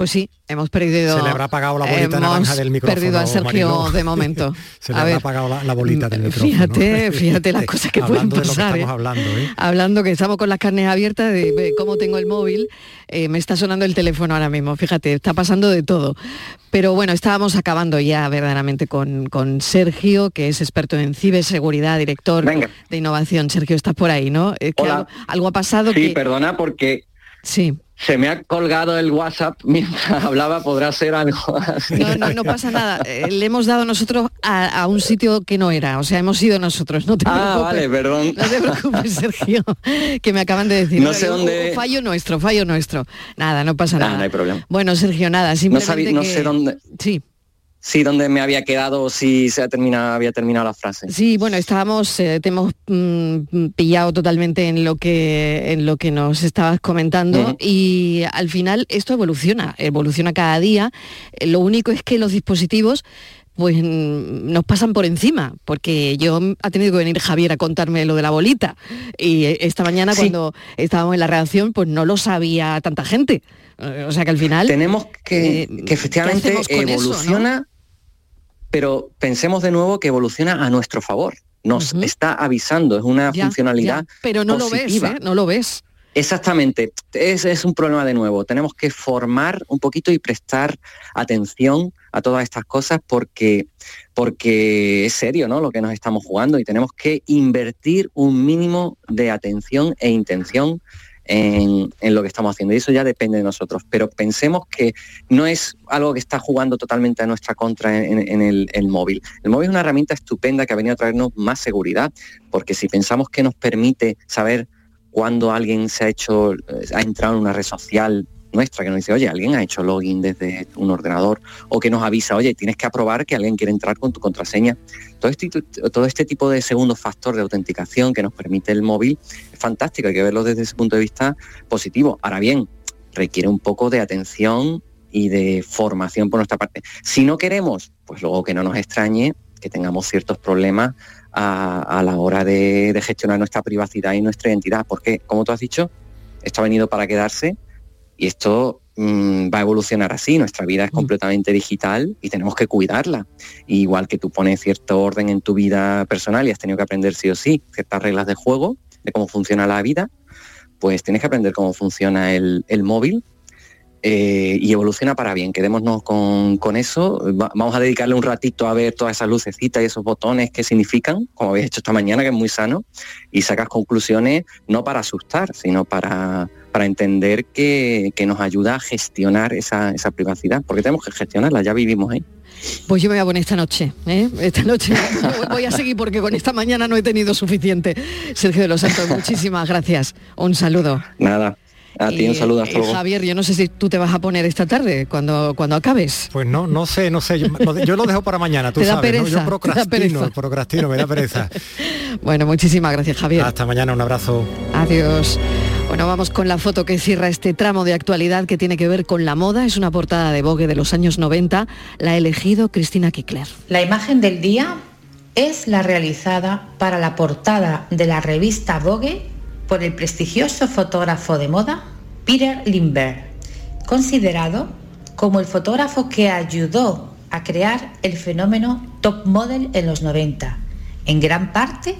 [SPEAKER 1] Pues sí, hemos perdido.
[SPEAKER 4] Se le habrá apagado la bolita naranja del micrófono.
[SPEAKER 1] perdido a Sergio de momento.
[SPEAKER 4] Se le habrá apagado la, bolita del micrófono.
[SPEAKER 1] Fíjate, fíjate las cosas que pueden pasar.
[SPEAKER 4] ¿eh? hablando, ¿eh?
[SPEAKER 1] hablando que estamos con las carnes abiertas de cómo tengo el móvil. Eh, me está sonando el teléfono ahora mismo. Fíjate, está pasando de todo. Pero bueno, estábamos acabando ya verdaderamente con, con Sergio, que es experto en ciberseguridad, director de innovación. Sergio, estás por ahí, ¿no? Algo, ha pasado.
[SPEAKER 12] Sí, perdona porque.
[SPEAKER 1] Sí
[SPEAKER 12] se me ha colgado el WhatsApp mientras hablaba, podrá ser algo así.
[SPEAKER 1] No, no, no pasa nada. Eh, le hemos dado nosotros a, un sitio que no era, o sea, hemos ido nosotros. No te
[SPEAKER 12] ah, vale, perdón.
[SPEAKER 1] No te preocupes, Sergio, que me acaban de decir.
[SPEAKER 12] No sé dónde.
[SPEAKER 1] fallo nuestro, fallo nuestro. Nada, no pasa nada.
[SPEAKER 12] No hay problema.
[SPEAKER 1] Bueno, Sergio, nada, simplemente
[SPEAKER 12] no, no sé dónde.
[SPEAKER 1] Sí
[SPEAKER 12] sí dónde me había quedado si se ha terminado, había terminado la frase.
[SPEAKER 1] Sí, bueno, estábamos, eh, te hemos mm, pillado totalmente en lo que en lo que nos estabas comentando y al final esto evoluciona, evoluciona cada día. Eh, lo único es que los dispositivos pues mm, nos pasan por encima, porque yo ha tenido que venir Javier a contarme lo de la bolita. Y eh, esta mañana cuando estábamos en la redacción, pues no lo sabía tanta gente. O sea que al final...
[SPEAKER 12] Tenemos que, que efectivamente evoluciona pero pensemos de nuevo que evoluciona a nuestro favor. Nos está avisando, es una funcionalidad.
[SPEAKER 1] Pero no lo ves, ¿eh? no lo ves.
[SPEAKER 12] Exactamente, es, es un problema de nuevo. Tenemos que formar un poquito y prestar atención a todas estas cosas porque, porque es serio ¿no? lo que nos estamos jugando y tenemos que invertir un mínimo de atención e intención en, lo que estamos haciendo. Y eso ya depende de nosotros. Pero pensemos que no es algo que está jugando totalmente a nuestra contra en, el, móvil. El móvil es una herramienta estupenda que ha venido a traernos más seguridad, porque si pensamos que nos permite saber cuándo alguien se ha hecho, eh, ha entrado en una red social nuestra que nos dice, oye, alguien ha hecho login desde un ordenador o que nos avisa, oye, tienes que aprobar que alguien quiere entrar con tu contraseña. Todo este, todo este tipo de segundo factor de autenticación que nos permite el móvil es fantástico, hay que verlo desde ese punto de vista positivo. Ahora bien, requiere un poco de atención y de formación por nuestra parte. Si no queremos, pues luego que no nos extrañe que tengamos ciertos problemas a, la hora de, de gestionar nuestra privacidad y nuestra identidad, porque, como tú has dicho, esto ha venido para quedarse y esto mm, va a evolucionar así, nuestra vida es mm. completamente digital y tenemos que cuidarla. igual que tú pones cierto orden en tu vida personal y has tenido que aprender sí o sí ciertas reglas de juego, de cómo funciona la vida, pues tienes que aprender cómo funciona el, móvil eh, y evoluciona para bien. Quedémonos con, con, eso. vamos a dedicarle un ratito a ver todas esas lucecitas y esos botones que significan, como habéis hecho esta mañana, que es muy sano, y sacas conclusiones no para asustar, sino para, para entender que, nos ayuda a gestionar esa, privacidad, porque tenemos que gestionarla, ya vivimos ahí.
[SPEAKER 1] Pues yo me voy a poner esta noche, ¿eh? esta noche voy a seguir porque con esta mañana no he tenido suficiente. Sergio de los Santos, muchísimas gracias. Un saludo.
[SPEAKER 12] Nada. A ti un saludo, hasta luego.
[SPEAKER 1] Javier, yo no sé si tú te vas a poner esta tarde cuando, cuando acabes.
[SPEAKER 4] Pues no, no sé, no sé. Yo, lo dejo para mañana, tú sabes. ¿no? Yo procrastino, procrastino, me da pereza.
[SPEAKER 1] bueno, muchísimas gracias, Javier.
[SPEAKER 4] Hasta mañana, un abrazo.
[SPEAKER 1] Adiós. Bueno, vamos con la foto que cierra este tramo de actualidad que tiene que ver con la moda. Es una portada de Vogue de los años 90. La ha elegido Cristina Kickler.
[SPEAKER 13] La imagen del día es la realizada para la portada de la revista Vogue por el prestigioso fotógrafo de moda Peter Lindbergh, considerado como el fotógrafo que ayudó a crear el fenómeno top model en los 90, en gran parte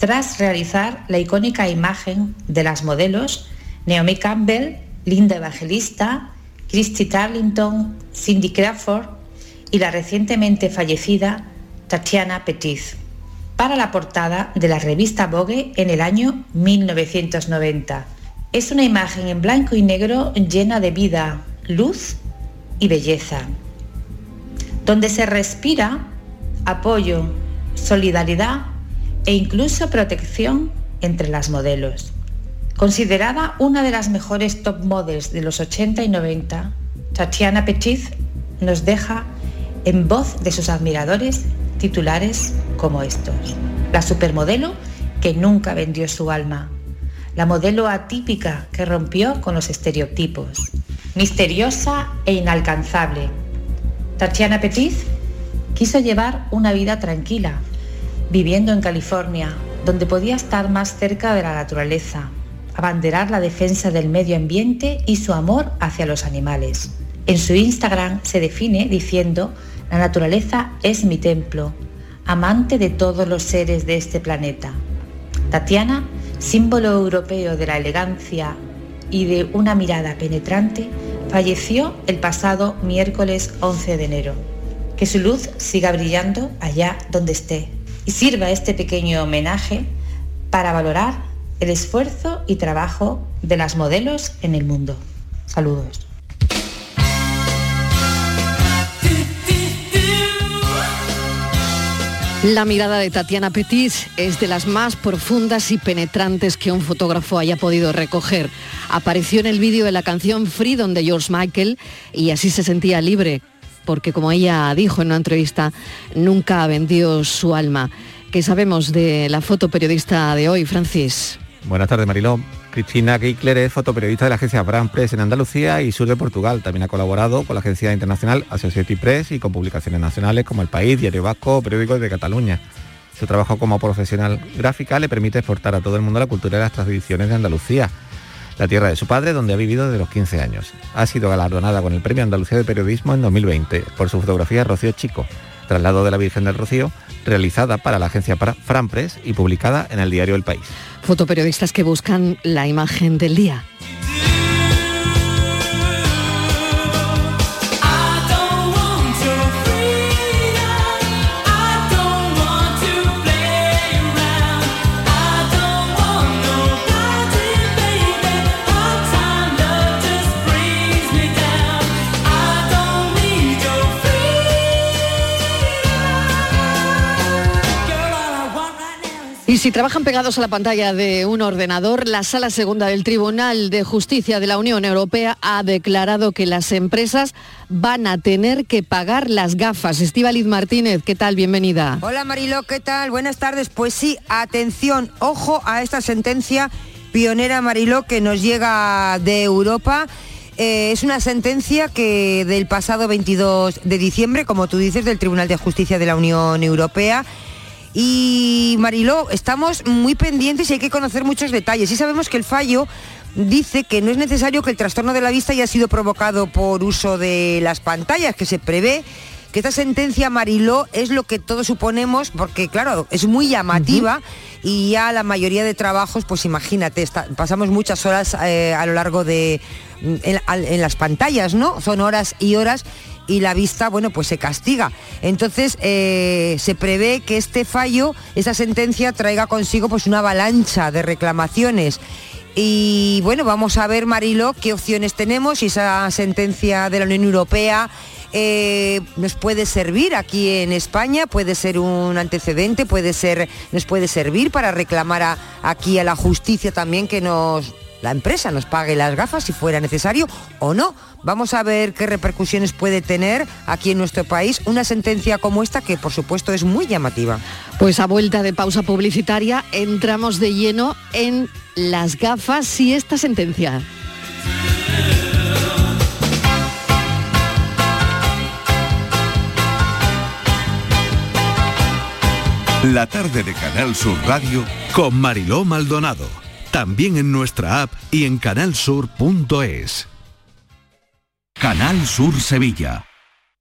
[SPEAKER 13] tras realizar la icónica imagen de las modelos Naomi Campbell, Linda Evangelista, Christy Tarlington, Cindy Crawford y la recientemente fallecida Tatiana Petit, para la portada de la revista Vogue en el año 1990. Es una imagen en blanco y negro llena de vida, luz y belleza, donde se respira apoyo, solidaridad e incluso protección entre las modelos. Considerada una de las mejores top models de los 80 y 90, Tatiana Petit nos deja en voz de sus admiradores titulares como estos. La supermodelo que nunca vendió su alma. La modelo atípica que rompió con los estereotipos. Misteriosa e inalcanzable. Tatiana Petit quiso llevar una vida tranquila, viviendo en California, donde podía estar más cerca de la naturaleza, abanderar la defensa del medio ambiente y su amor hacia los animales. En su Instagram se define diciendo, la naturaleza es mi templo, amante de todos los seres de este planeta. Tatiana, símbolo europeo de la elegancia y de una mirada penetrante, falleció el pasado miércoles 11 de enero. Que su luz siga brillando allá donde esté y sirva este pequeño homenaje para valorar el esfuerzo y trabajo de las modelos en el mundo. Saludos.
[SPEAKER 1] La mirada de Tatiana Petit es de las más profundas y penetrantes que un fotógrafo haya podido recoger. Apareció en el vídeo de la canción Freedom de George Michael y así se sentía libre, porque como ella dijo en una entrevista, nunca vendió su alma. ¿Qué sabemos de la fotoperiodista de hoy, Francis?
[SPEAKER 14] Buenas tardes, Mariló. Cristina Geikler es fotoperiodista de la agencia Brand Press en Andalucía y sur de Portugal. También ha colaborado con la agencia internacional Associated Press y con publicaciones nacionales como El País, Diario Vasco, Periódicos de Cataluña. Su trabajo como profesional gráfica le permite exportar a todo el mundo la cultura y las tradiciones de Andalucía, la tierra de su padre, donde ha vivido desde los 15 años. Ha sido galardonada con el Premio Andalucía de Periodismo en 2020 por su fotografía Rocío Chico, traslado de la Virgen del Rocío, realizada para la agencia Fran y publicada en el diario El País.
[SPEAKER 1] Fotoperiodistas que buscan la imagen del día. Si trabajan pegados a la pantalla de un ordenador, la Sala Segunda del Tribunal de Justicia de la Unión Europea ha declarado que las empresas van a tener que pagar las gafas. Estíbaliz Martínez, ¿qué tal? Bienvenida.
[SPEAKER 15] Hola Marilo, ¿qué tal? Buenas tardes. Pues sí, atención, ojo a esta sentencia pionera Mariló que nos llega de Europa. Eh, es una sentencia que del pasado 22 de diciembre, como tú dices, del Tribunal de Justicia de la Unión Europea y Mariló, estamos muy pendientes y hay que conocer muchos detalles. Y sabemos que el fallo dice que no es necesario que el trastorno de la vista haya sido provocado por uso de las pantallas, que se prevé que esta sentencia Mariló es lo que todos suponemos, porque claro, es muy llamativa y ya la mayoría de trabajos, pues imagínate, pasamos muchas horas eh, a lo largo de en, las pantallas, ¿no? Son horas y horas y la vista, bueno, pues se castiga. Entonces, eh, se prevé que este fallo, esa sentencia, traiga consigo pues una avalancha de reclamaciones. Y bueno, vamos a ver, Marilo, qué opciones tenemos, si esa sentencia de la Unión Europea eh, nos puede servir aquí en España, puede ser un antecedente, puede ser, nos puede servir para reclamar aquí a la justicia también que nos la empresa nos pague las gafas si fuera necesario o no. Vamos a ver qué repercusiones puede tener aquí en nuestro país una sentencia como esta que por supuesto es muy llamativa.
[SPEAKER 1] Pues a vuelta de pausa publicitaria entramos de lleno en las gafas y esta sentencia.
[SPEAKER 2] La tarde de Canal Sur Radio con Mariló Maldonado también en nuestra app y en canalsur.es. Canal Sur Sevilla.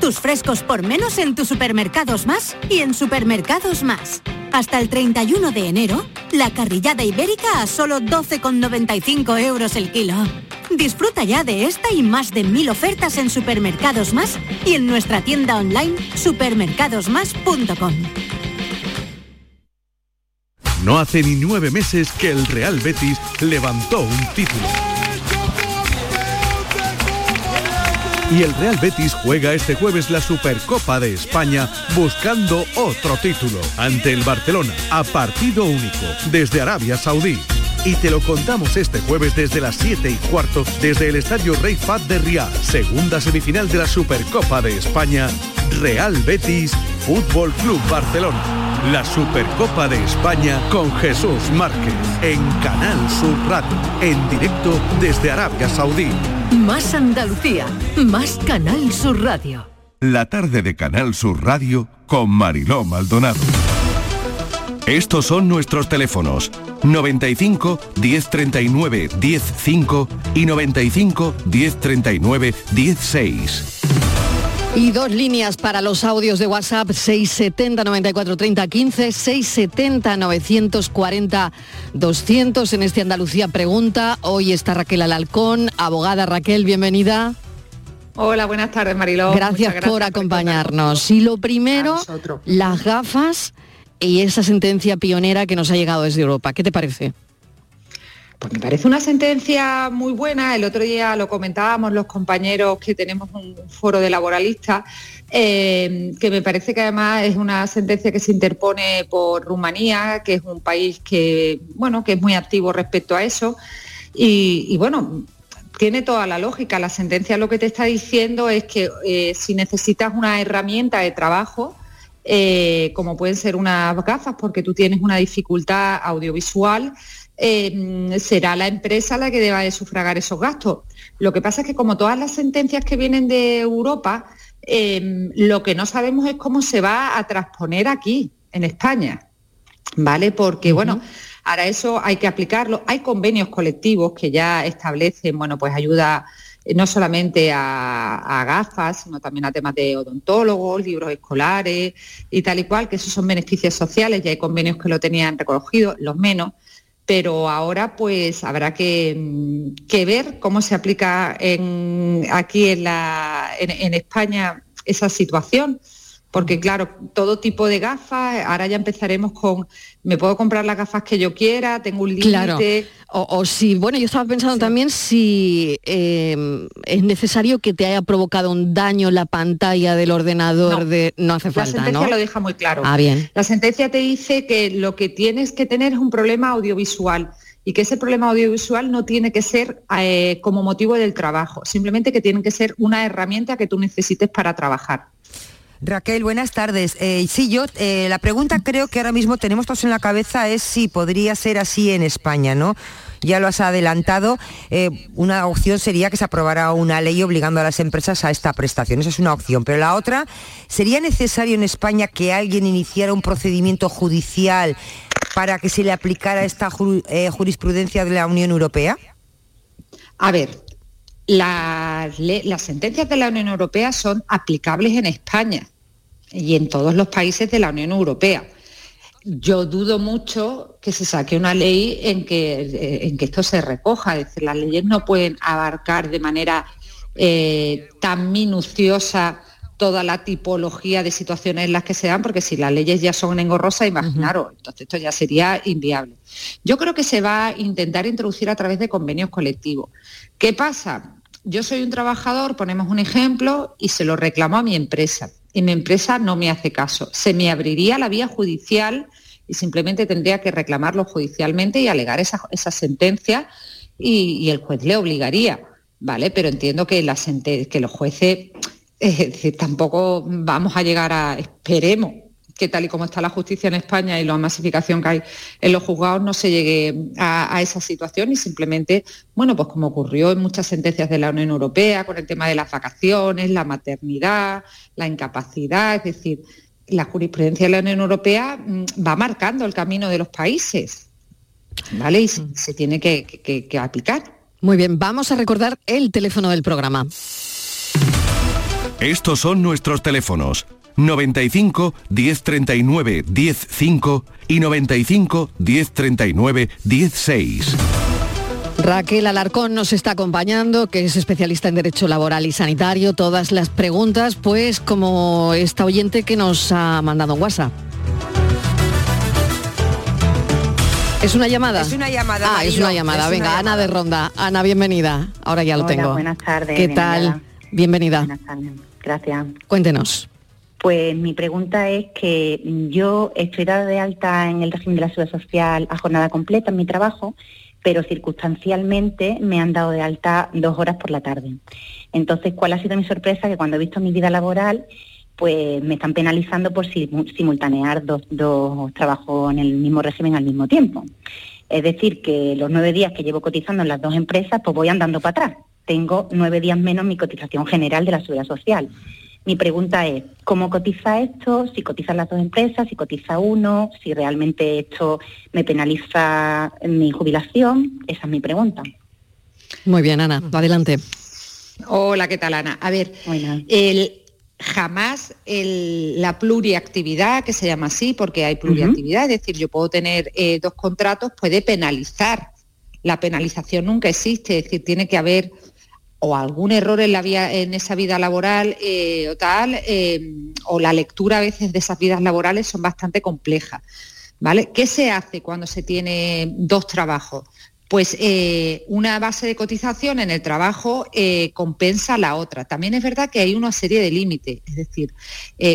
[SPEAKER 16] Tus frescos por menos en tus supermercados más y en supermercados más. Hasta el 31 de enero, la carrillada ibérica a solo 12,95 euros el kilo. Disfruta ya de esta y más de mil ofertas en Supermercados Más y en nuestra tienda online supermercadosmás.com.
[SPEAKER 2] No hace ni nueve meses que el Real Betis levantó un título. Y el Real Betis juega este jueves la Supercopa de España buscando otro título ante el Barcelona a partido único desde Arabia Saudí. Y te lo contamos este jueves desde las 7 y cuarto desde el Estadio Rey Fat de Riyadh, segunda semifinal de la Supercopa de España, Real Betis Fútbol Club Barcelona. La Supercopa de España con Jesús Márquez en Canal Sur Radio, en directo desde Arabia Saudí.
[SPEAKER 17] Más Andalucía, más Canal Sur Radio.
[SPEAKER 2] La tarde de Canal Sur Radio con Mariló Maldonado. Estos son nuestros teléfonos 95 1039 105 y 95 1039 16.
[SPEAKER 1] Y dos líneas para los audios de WhatsApp 670 94 30 15 670 940 200 en este Andalucía Pregunta. Hoy está Raquel Alalcón, abogada Raquel, bienvenida.
[SPEAKER 18] Hola, buenas tardes Mariló.
[SPEAKER 1] Gracias, por acompañarnos. Y lo primero, las gafas y esa sentencia pionera que nos ha llegado desde Europa. ¿Qué te parece?
[SPEAKER 18] Pues me parece una sentencia muy buena. El otro día lo comentábamos los compañeros que tenemos un foro de laboralistas, eh, que me parece que además es una sentencia que se interpone por Rumanía, que es un país que, bueno, que es muy activo respecto a eso. Y, bueno, tiene toda la lógica. La sentencia lo que te está diciendo es que eh, si necesitas una herramienta de trabajo, eh, como pueden ser unas gafas, porque tú tienes una dificultad audiovisual, eh, será la empresa la que deba de sufragar esos gastos. Lo que pasa es que como todas las sentencias que vienen de Europa, eh, lo que no sabemos es cómo se va a transponer aquí, en España. ¿Vale? Porque, bueno, ahora eso hay que aplicarlo. Hay convenios colectivos que ya establecen, bueno, pues ayuda eh, no solamente a, a, gafas, sino también a temas de odontólogos, libros escolares y tal y cual, que esos son beneficios sociales, ya hay convenios que lo tenían recogido, los menos, pero ahora pues habrá que, mm, que ver cómo se aplica en, aquí en, la, en, en España esa situación porque claro, todo tipo de gafas, ahora ya empezaremos con, me puedo comprar las gafas que yo quiera, tengo un límite.
[SPEAKER 1] Claro. O, o, si, bueno, yo estaba pensando sí. también si eh, es necesario que te haya provocado un daño la pantalla del ordenador, no, de, no hace falta,
[SPEAKER 18] La sentencia
[SPEAKER 1] ¿no?
[SPEAKER 18] lo deja muy claro.
[SPEAKER 1] Ah, bien.
[SPEAKER 18] La sentencia te dice que lo que tienes que tener es un problema audiovisual y que ese problema audiovisual no tiene que ser eh, como motivo del trabajo, simplemente que tiene que ser una herramienta que tú necesites para trabajar.
[SPEAKER 15] Raquel, buenas tardes. Eh, sí, yo eh, la pregunta creo que ahora mismo tenemos todos en la cabeza es si podría ser así en España, ¿no? Ya lo has adelantado. Eh, una opción sería que se aprobara una ley obligando a las empresas a esta prestación. Esa es una opción. Pero la otra, ¿sería necesario en España que alguien iniciara un procedimiento judicial para que se le aplicara esta ju jurisprudencia de la Unión Europea?
[SPEAKER 18] A ver, las, las, sentencias de la Unión Europea son aplicables en España y en todos los países de la Unión Europea. Yo dudo mucho que se saque una ley en que, en que esto se recoja, es decir, las leyes no pueden abarcar de manera eh, tan minuciosa toda la tipología de situaciones en las que se dan, porque si las leyes ya son engorrosas, imaginaros, uh -huh. entonces esto ya sería inviable. Yo creo que se va a intentar introducir a través de convenios colectivos. ¿Qué pasa? Yo soy un trabajador, ponemos un ejemplo, y se lo reclamo a mi empresa. Y mi empresa no me hace caso. Se me abriría la vía judicial y simplemente tendría que reclamarlo judicialmente y alegar esa, sentencia y, el juez le obligaría. ¿Vale? Pero entiendo que, la que los jueces es decir, tampoco vamos a llegar a, esperemos, que tal y como está la justicia en España y la masificación que hay en los juzgados no se llegue a, a, esa situación y simplemente, bueno, pues como ocurrió en muchas sentencias de la Unión Europea con el tema de las vacaciones, la maternidad, la incapacidad, es decir, la jurisprudencia de la Unión Europea mm, va marcando el camino de los países, ¿vale? Y se, se tiene que, que, que aplicar.
[SPEAKER 1] Muy bien, vamos a recordar el teléfono del programa.
[SPEAKER 2] Estos son nuestros teléfonos 95 1039 105 y 95 1039 16.
[SPEAKER 1] Raquel Alarcón nos está acompañando, que es especialista en Derecho Laboral y Sanitario. Todas las preguntas, pues como esta oyente que nos ha mandado un WhatsApp. ¿Es una llamada?
[SPEAKER 15] Es una llamada.
[SPEAKER 1] Ah, es una llamada.
[SPEAKER 15] es
[SPEAKER 1] Venga,
[SPEAKER 15] una
[SPEAKER 1] Ana de Ronda. Ana, bienvenida. Ahora ya lo
[SPEAKER 19] Hola,
[SPEAKER 1] tengo.
[SPEAKER 19] buenas tardes,
[SPEAKER 1] ¿Qué
[SPEAKER 19] bienvenida.
[SPEAKER 1] tal? Bienvenida.
[SPEAKER 19] Buenas tardes. Gracias.
[SPEAKER 1] Cuéntenos.
[SPEAKER 19] Pues mi pregunta es que yo estoy dada de alta en el régimen de la seguridad social a jornada completa en mi trabajo, pero circunstancialmente me han dado de alta dos horas por la tarde. Entonces, ¿cuál ha sido mi sorpresa? Que cuando he visto mi vida laboral, pues me están penalizando por simu- simultanear dos, dos trabajos en el mismo régimen al mismo tiempo. Es decir, que los nueve días que llevo cotizando en las dos empresas, pues voy andando para atrás. Tengo nueve días menos mi cotización general de la seguridad social. Mi pregunta es, ¿cómo cotiza esto? Si cotizan las dos empresas, si cotiza uno, si realmente esto me penaliza mi jubilación. Esa es mi pregunta.
[SPEAKER 1] Muy bien, Ana. Adelante.
[SPEAKER 18] Hola, ¿qué tal, Ana? A ver, el, jamás el- la pluriactividad, que se llama así porque hay pluriactividad, es decir, yo puedo tener eh, dos contratos, puede penalizar. La penalización nunca existe, es decir, tiene que haber o algún error en, esa vida laboral eh, o tal, eh, o la lectura a veces de esas vidas laborales son bastante complejas. ¿vale? ¿Qué se hace cuando se tiene dos trabajos? Pues eh, una base de cotización en el trabajo eh, compensa la otra. También es verdad que hay una serie de límites, es decir,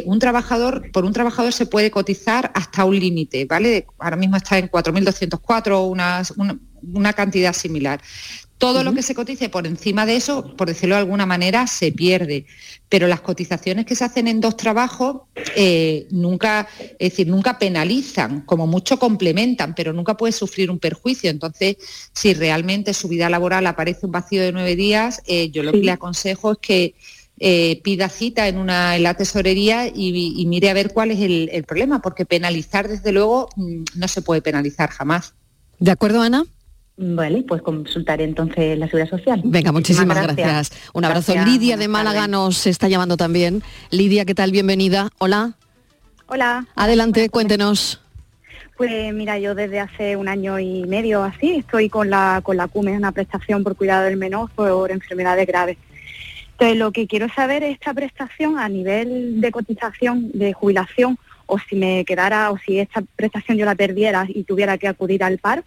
[SPEAKER 18] un trabajador, por un trabajador se puede cotizar hasta un límite, ¿vale? Ahora mismo está en 4.204, una, una, una cantidad similar. Todo lo que se cotice por encima de eso, por decirlo de alguna manera, se pierde. Pero las cotizaciones que se hacen en dos trabajos eh, nunca, es decir, nunca penalizan, como mucho complementan, pero nunca puede sufrir un perjuicio. Entonces, si realmente su vida laboral aparece un vacío de nueve días, eh, yo lo
[SPEAKER 19] Sí.
[SPEAKER 18] que le aconsejo es que eh, pida cita en, una, en la tesorería y, y mire a ver cuál es el, el problema, porque penalizar, desde luego, mm, no se puede penalizar jamás.
[SPEAKER 1] ¿De acuerdo, Ana?
[SPEAKER 19] Vale, pues consultaré entonces la seguridad social.
[SPEAKER 1] Venga, muchísimas gracias. Un abrazo.
[SPEAKER 19] Gracias,
[SPEAKER 1] Lidia de Málaga
[SPEAKER 19] tardes.
[SPEAKER 1] nos está llamando también. Lidia, ¿qué tal? Bienvenida. Hola.
[SPEAKER 20] Hola.
[SPEAKER 1] Adelante, cuéntenos.
[SPEAKER 20] Pues mira, yo desde hace un año y medio así estoy con la con la CUME, una prestación por cuidado del menor por enfermedades graves. Entonces, lo que quiero saber es esta prestación a nivel de cotización, de jubilación, o si me quedara, o si esta prestación yo la perdiera y tuviera que acudir al par,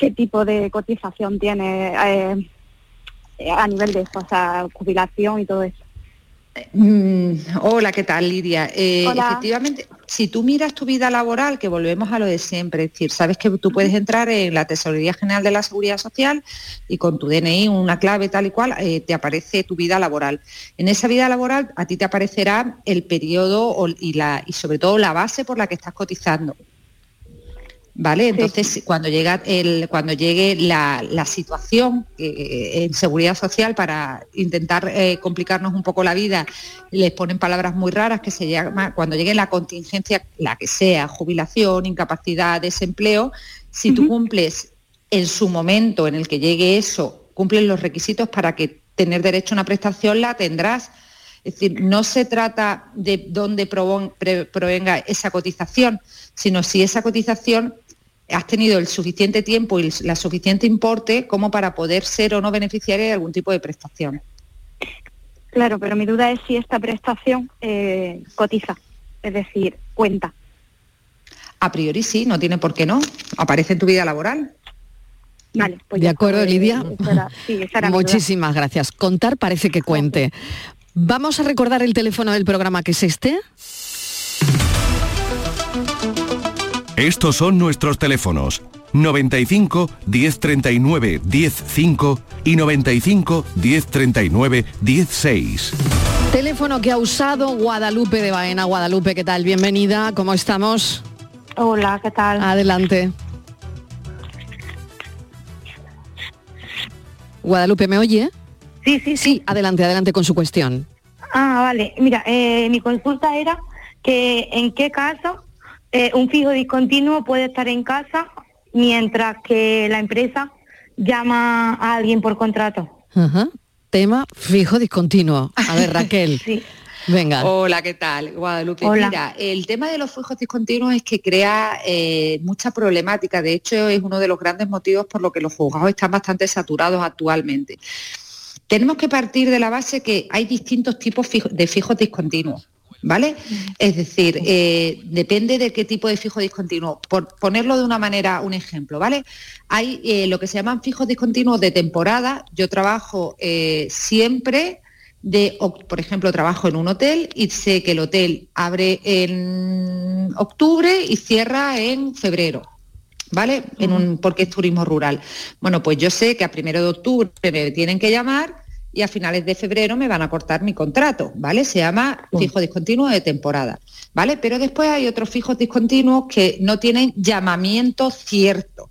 [SPEAKER 20] ¿qué tipo de cotización tiene eh, a nivel de eso, o sea, jubilación y todo eso?
[SPEAKER 18] Mm, hola, ¿qué tal, Lidia? Eh,
[SPEAKER 20] Hola.
[SPEAKER 18] Efectivamente, si tú miras tu vida laboral, que volvemos a lo de siempre, es decir, sabes que tú puedes entrar en la Tesorería General de la Seguridad Social y con tu DNI, una clave tal y cual, eh, te aparece tu vida laboral. En esa vida laboral a ti te aparecerá el periodo y, la, y sobre todo la base por la que estás cotizando. ¿Vale? Entonces, cuando, llega el, cuando llegue la, la situación eh, en seguridad social para intentar eh, complicarnos un poco la vida, les ponen palabras muy raras que se llama, cuando llegue la contingencia, la que sea, jubilación, incapacidad, desempleo, si tú cumples en su momento en el que llegue eso, cumplen los requisitos para que tener derecho a una prestación, la tendrás. Es decir, no se trata de dónde provenga esa cotización, sino si esa cotización has tenido el suficiente tiempo y el- la suficiente importe como para poder ser o no beneficiaria de algún tipo de prestación.
[SPEAKER 20] Claro, pero mi duda es si esta prestación eh, cotiza, es decir, cuenta.
[SPEAKER 18] A priori sí, no tiene por qué no. Aparece en tu vida laboral.
[SPEAKER 20] Vale, pues
[SPEAKER 1] de
[SPEAKER 20] ya
[SPEAKER 1] acuerdo,
[SPEAKER 20] eh,
[SPEAKER 1] Lidia.
[SPEAKER 20] sí.
[SPEAKER 1] Muchísimas gracias. Contar parece que cuente. Vamos a recordar el teléfono del programa que es este.
[SPEAKER 2] Estos son nuestros teléfonos 95 1039 105 y 95 1039 16.
[SPEAKER 1] Teléfono que ha usado Guadalupe de Baena. Guadalupe, ¿qué tal? Bienvenida. ¿Cómo estamos?
[SPEAKER 20] Hola, ¿qué tal?
[SPEAKER 1] Adelante. Guadalupe, ¿me oye?
[SPEAKER 20] Sí, sí,
[SPEAKER 1] sí. adelante, adelante con su cuestión.
[SPEAKER 20] Ah, vale. Mira, eh, mi consulta era que en qué caso eh, un fijo discontinuo puede estar en casa mientras que la empresa llama a alguien por contrato.
[SPEAKER 1] Ajá. Tema fijo discontinuo. A ver, Raquel. Venga.
[SPEAKER 18] Hola, ¿qué tal? Guadalupe.
[SPEAKER 21] Hola.
[SPEAKER 18] Mira, el tema de los fijos discontinuos es que crea eh, mucha problemática. De hecho, es uno de los grandes motivos por lo que los juzgados están bastante saturados actualmente. Tenemos que partir de la base que hay distintos tipos fijo- de fijos discontinuos. ¿Vale? Es decir, eh, depende de qué tipo de fijo discontinuo. Por ponerlo de una manera, un ejemplo, ¿vale? Hay eh, lo que se llaman fijos discontinuos de temporada. Yo trabajo eh, siempre de, por ejemplo, trabajo en un hotel y sé que el hotel abre en octubre y cierra en febrero. ¿Vale? En un, porque es turismo rural. Bueno, pues yo sé que a primero de octubre me tienen que llamar y a finales de febrero me van a cortar mi contrato, ¿vale? Se llama fijo discontinuo de temporada, ¿vale? Pero después hay otros fijos discontinuos que no tienen llamamiento cierto,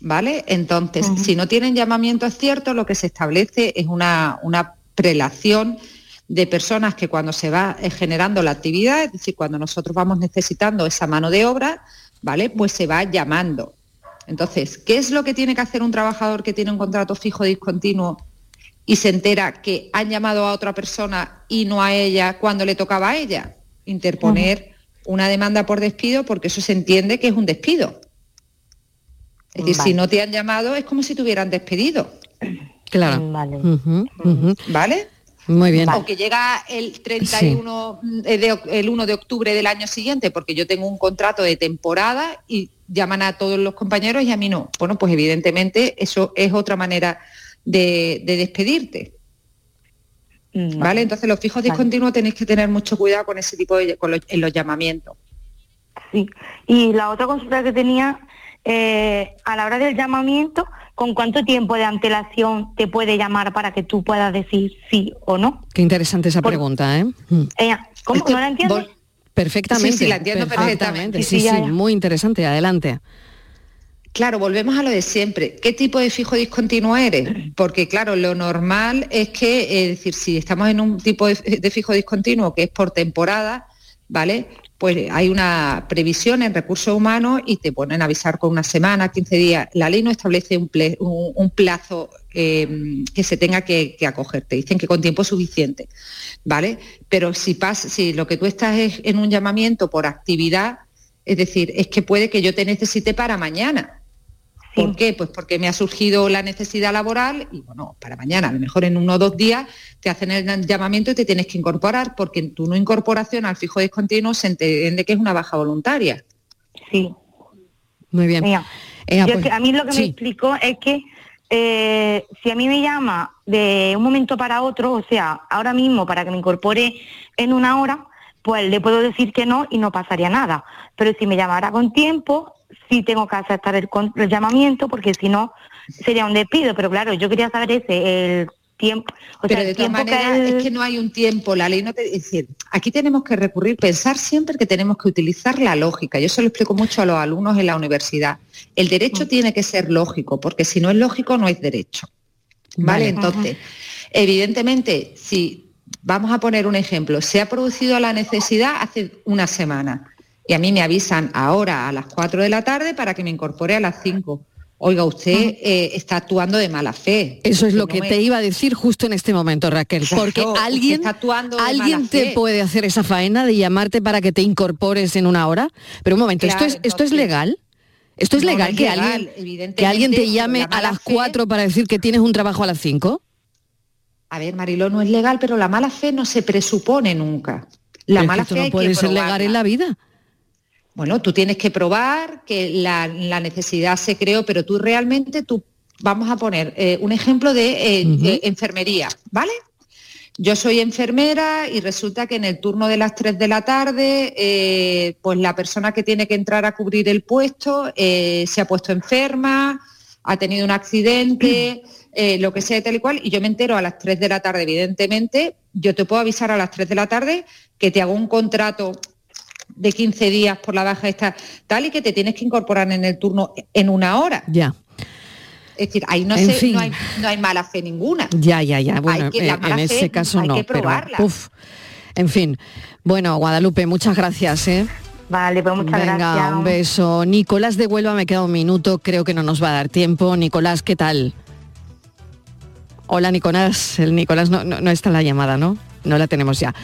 [SPEAKER 18] ¿vale? Entonces, si no tienen llamamiento cierto, lo que se establece es una, una prelación de personas que cuando se va eh, generando la actividad, es decir, cuando nosotros vamos necesitando esa mano de obra, ¿vale? Pues se va llamando. Entonces, ¿qué es lo que tiene que hacer un trabajador que tiene un contrato fijo discontinuo y se entera que han llamado a otra persona y no a ella cuando le tocaba a ella? Interponer una demanda por despido porque eso se entiende que es un despido. Es decir,
[SPEAKER 21] Vale.
[SPEAKER 18] si no te han llamado es como si te hubieran despedido.
[SPEAKER 1] Claro.
[SPEAKER 21] Vale.
[SPEAKER 1] Ujú.
[SPEAKER 18] ¿Vale?
[SPEAKER 1] Muy bien.
[SPEAKER 18] O que llega el 31 eh, de el 1 de octubre del año siguiente, porque yo tengo un contrato de temporada y llaman a todos los compañeros y a mí no. Bueno, pues evidentemente eso es otra manera de, de despedirte. ¿Vale? Entonces los fijos
[SPEAKER 21] Vale.
[SPEAKER 18] discontinuos tenéis que tener mucho cuidado con ese tipo de con los, en los llamamientos.
[SPEAKER 21] Sí. Y la otra consulta que tenía, eh, a la hora del llamamiento, ¿con cuánto tiempo de antelación te puede llamar para que tú puedas decir sí o no?
[SPEAKER 1] Qué interesante esa pregunta, ¿eh? Mm.
[SPEAKER 21] Eh, ¿Cómo? ¿No la entiendes?
[SPEAKER 1] Perfectamente.
[SPEAKER 18] Sí, sí, la entiendo perfectamente.
[SPEAKER 1] Sí,
[SPEAKER 18] Sí,
[SPEAKER 1] sí,
[SPEAKER 18] ya, ya.
[SPEAKER 1] muy interesante. Adelante.
[SPEAKER 18] Claro, volvemos a lo de siempre. ¿Qué tipo de fijo discontinuo eres? Porque claro, lo normal es que, es decir, si estamos en un tipo de, fijo discontinuo que es por temporada, ¿vale? Pues hay una previsión en recursos humanos y te ponen a avisar con una semana, 15 días. La ley no establece un, plazo eh, que se tenga que, que acoger. Te dicen que con tiempo suficiente, ¿vale? Pero si pasa, si lo que tú estás es en un llamamiento por actividad, es decir, es que puede que yo te necesite para mañana. ¿Por qué? Pues porque me ha surgido la necesidad laboral y bueno, para mañana, a lo mejor en uno o dos días te hacen el llamamiento y te tienes que incorporar, porque en tu no incorporación al fijo discontinuo se entiende que es una baja voluntaria.
[SPEAKER 21] Sí.
[SPEAKER 1] Muy bien.
[SPEAKER 21] Mira, yo
[SPEAKER 1] pues,
[SPEAKER 21] es que a mí lo que
[SPEAKER 1] sí.
[SPEAKER 21] me explicó es que eh, si a mí me llama de un momento para otro, o sea, ahora mismo para que me incorpore en una hora, pues le puedo decir que no y no pasaría nada. Pero si me llamara con tiempo, sí tengo que aceptar el, llamamiento porque si no sería un despido. Pero claro, yo quería saber ese, el tiempo. O
[SPEAKER 18] Pero
[SPEAKER 21] sea,
[SPEAKER 18] de
[SPEAKER 21] el
[SPEAKER 18] todas maneras es que no hay un tiempo, la ley no te... Decir, aquí tenemos que recurrir, pensar siempre que tenemos que utilizar la lógica. Yo se lo explico mucho a los alumnos en la universidad. El derecho
[SPEAKER 21] Mm.
[SPEAKER 18] tiene que ser lógico, porque si no es lógico no es derecho. ¿Vale?
[SPEAKER 1] Vale.
[SPEAKER 18] Entonces, evidentemente, si vamos a poner un ejemplo, se ha producido la necesidad hace una semana y a mí me avisan ahora a las 4 de la tarde para que me incorpore a las 5. Oiga, usted eh, está actuando de mala fe.
[SPEAKER 1] Eso es lo
[SPEAKER 18] No
[SPEAKER 1] que
[SPEAKER 18] me-
[SPEAKER 1] te iba a decir justo en este momento, Raquel, porque alguien, alguien
[SPEAKER 18] mala
[SPEAKER 1] te
[SPEAKER 18] fe.
[SPEAKER 1] puede hacer esa faena de llamarte para que te incorpores en una hora. Pero un momento, ¿esto, es, ¿esto es legal? ¿Esto es
[SPEAKER 18] No,
[SPEAKER 1] legal,
[SPEAKER 18] es
[SPEAKER 1] que,
[SPEAKER 18] legal,
[SPEAKER 1] alguien, que alguien te
[SPEAKER 18] pero
[SPEAKER 1] llame
[SPEAKER 18] la
[SPEAKER 1] a
[SPEAKER 18] mala
[SPEAKER 1] las
[SPEAKER 18] fe-
[SPEAKER 1] 4 para decir que tienes un trabajo a las 5?
[SPEAKER 18] A ver, Mariló, no es legal, pero la mala fe no se presupone nunca. La mala
[SPEAKER 1] esto
[SPEAKER 18] fe
[SPEAKER 1] no
[SPEAKER 18] hay
[SPEAKER 1] puede
[SPEAKER 18] que
[SPEAKER 1] ser legal en la vida.
[SPEAKER 18] Bueno, tú tienes que probar que la, la necesidad se creó, pero tú realmente, tú, vamos a poner eh, un ejemplo de, eh, de enfermería, ¿vale? Yo soy enfermera y resulta que en el turno de las 3 de la tarde, eh, pues la persona que tiene que entrar a cubrir el puesto eh, se ha puesto enferma, ha tenido un accidente, eh, lo que sea tal y cual, y yo me entero a las 3 de la tarde, evidentemente, yo te puedo avisar a las 3 de la tarde que te hago un contrato de 15 días por la baja esta tal y que te tienes que incorporar en el turno en una hora.
[SPEAKER 1] Ya,
[SPEAKER 18] Es decir, ahí no,
[SPEAKER 1] fin.
[SPEAKER 18] no, hay, no hay mala fe ninguna.
[SPEAKER 1] ya, ya, ya. Bueno,
[SPEAKER 18] que- la
[SPEAKER 1] eh,
[SPEAKER 18] mala
[SPEAKER 1] en
[SPEAKER 18] fe
[SPEAKER 1] ese caso
[SPEAKER 18] hay
[SPEAKER 1] no,
[SPEAKER 18] que
[SPEAKER 1] pero
[SPEAKER 18] probarla.
[SPEAKER 1] uf. En fin. Bueno, Guadalupe, muchas gracias, ¿eh?
[SPEAKER 21] Vale, pues muchas
[SPEAKER 1] Venga,
[SPEAKER 21] gracias.
[SPEAKER 1] un beso. Nicolás de Huelva, me queda un minuto, creo que no nos va a dar tiempo. Nicolás, ¿qué tal? Hola, Nicolás. El Nicolás no, no- no está en la llamada, ¿no? No la tenemos ya.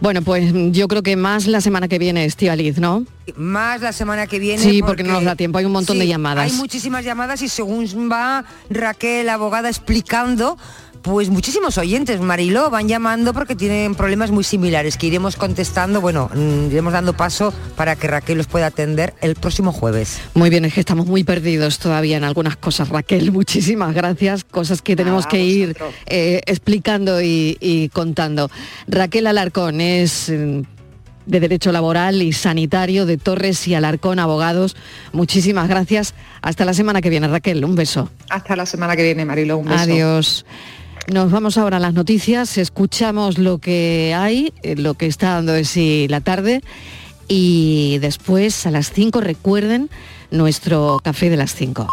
[SPEAKER 1] Bueno, pues yo creo que más la semana que viene, Estivaliz, ¿no?
[SPEAKER 15] Más la semana que viene.
[SPEAKER 1] Sí, porque, no nos da tiempo, hay un montón de llamadas.
[SPEAKER 15] Hay muchísimas llamadas y según va Raquel, abogada, explicando, pues muchísimos oyentes, Mariló, van llamando porque tienen problemas muy similares que iremos contestando, bueno, mm, iremos dando paso para que Raquel los pueda atender el próximo jueves.
[SPEAKER 1] Muy bien, es que estamos muy perdidos todavía en algunas cosas, Raquel. Muchísimas gracias. Cosas que tenemos que ir eh, explicando y, y contando. Raquel Alarcón es mm, de Derecho Laboral y Sanitario de Torres y Alarcón Abogados. Muchísimas gracias. Hasta la semana que viene, Raquel. Un beso.
[SPEAKER 21] Hasta la semana que viene, Marilo. Un beso.
[SPEAKER 1] Adiós. Nos vamos ahora a las noticias, escuchamos lo que hay, eh, lo que está dando de sí la tarde y después a las 5 recuerden nuestro café de las 5.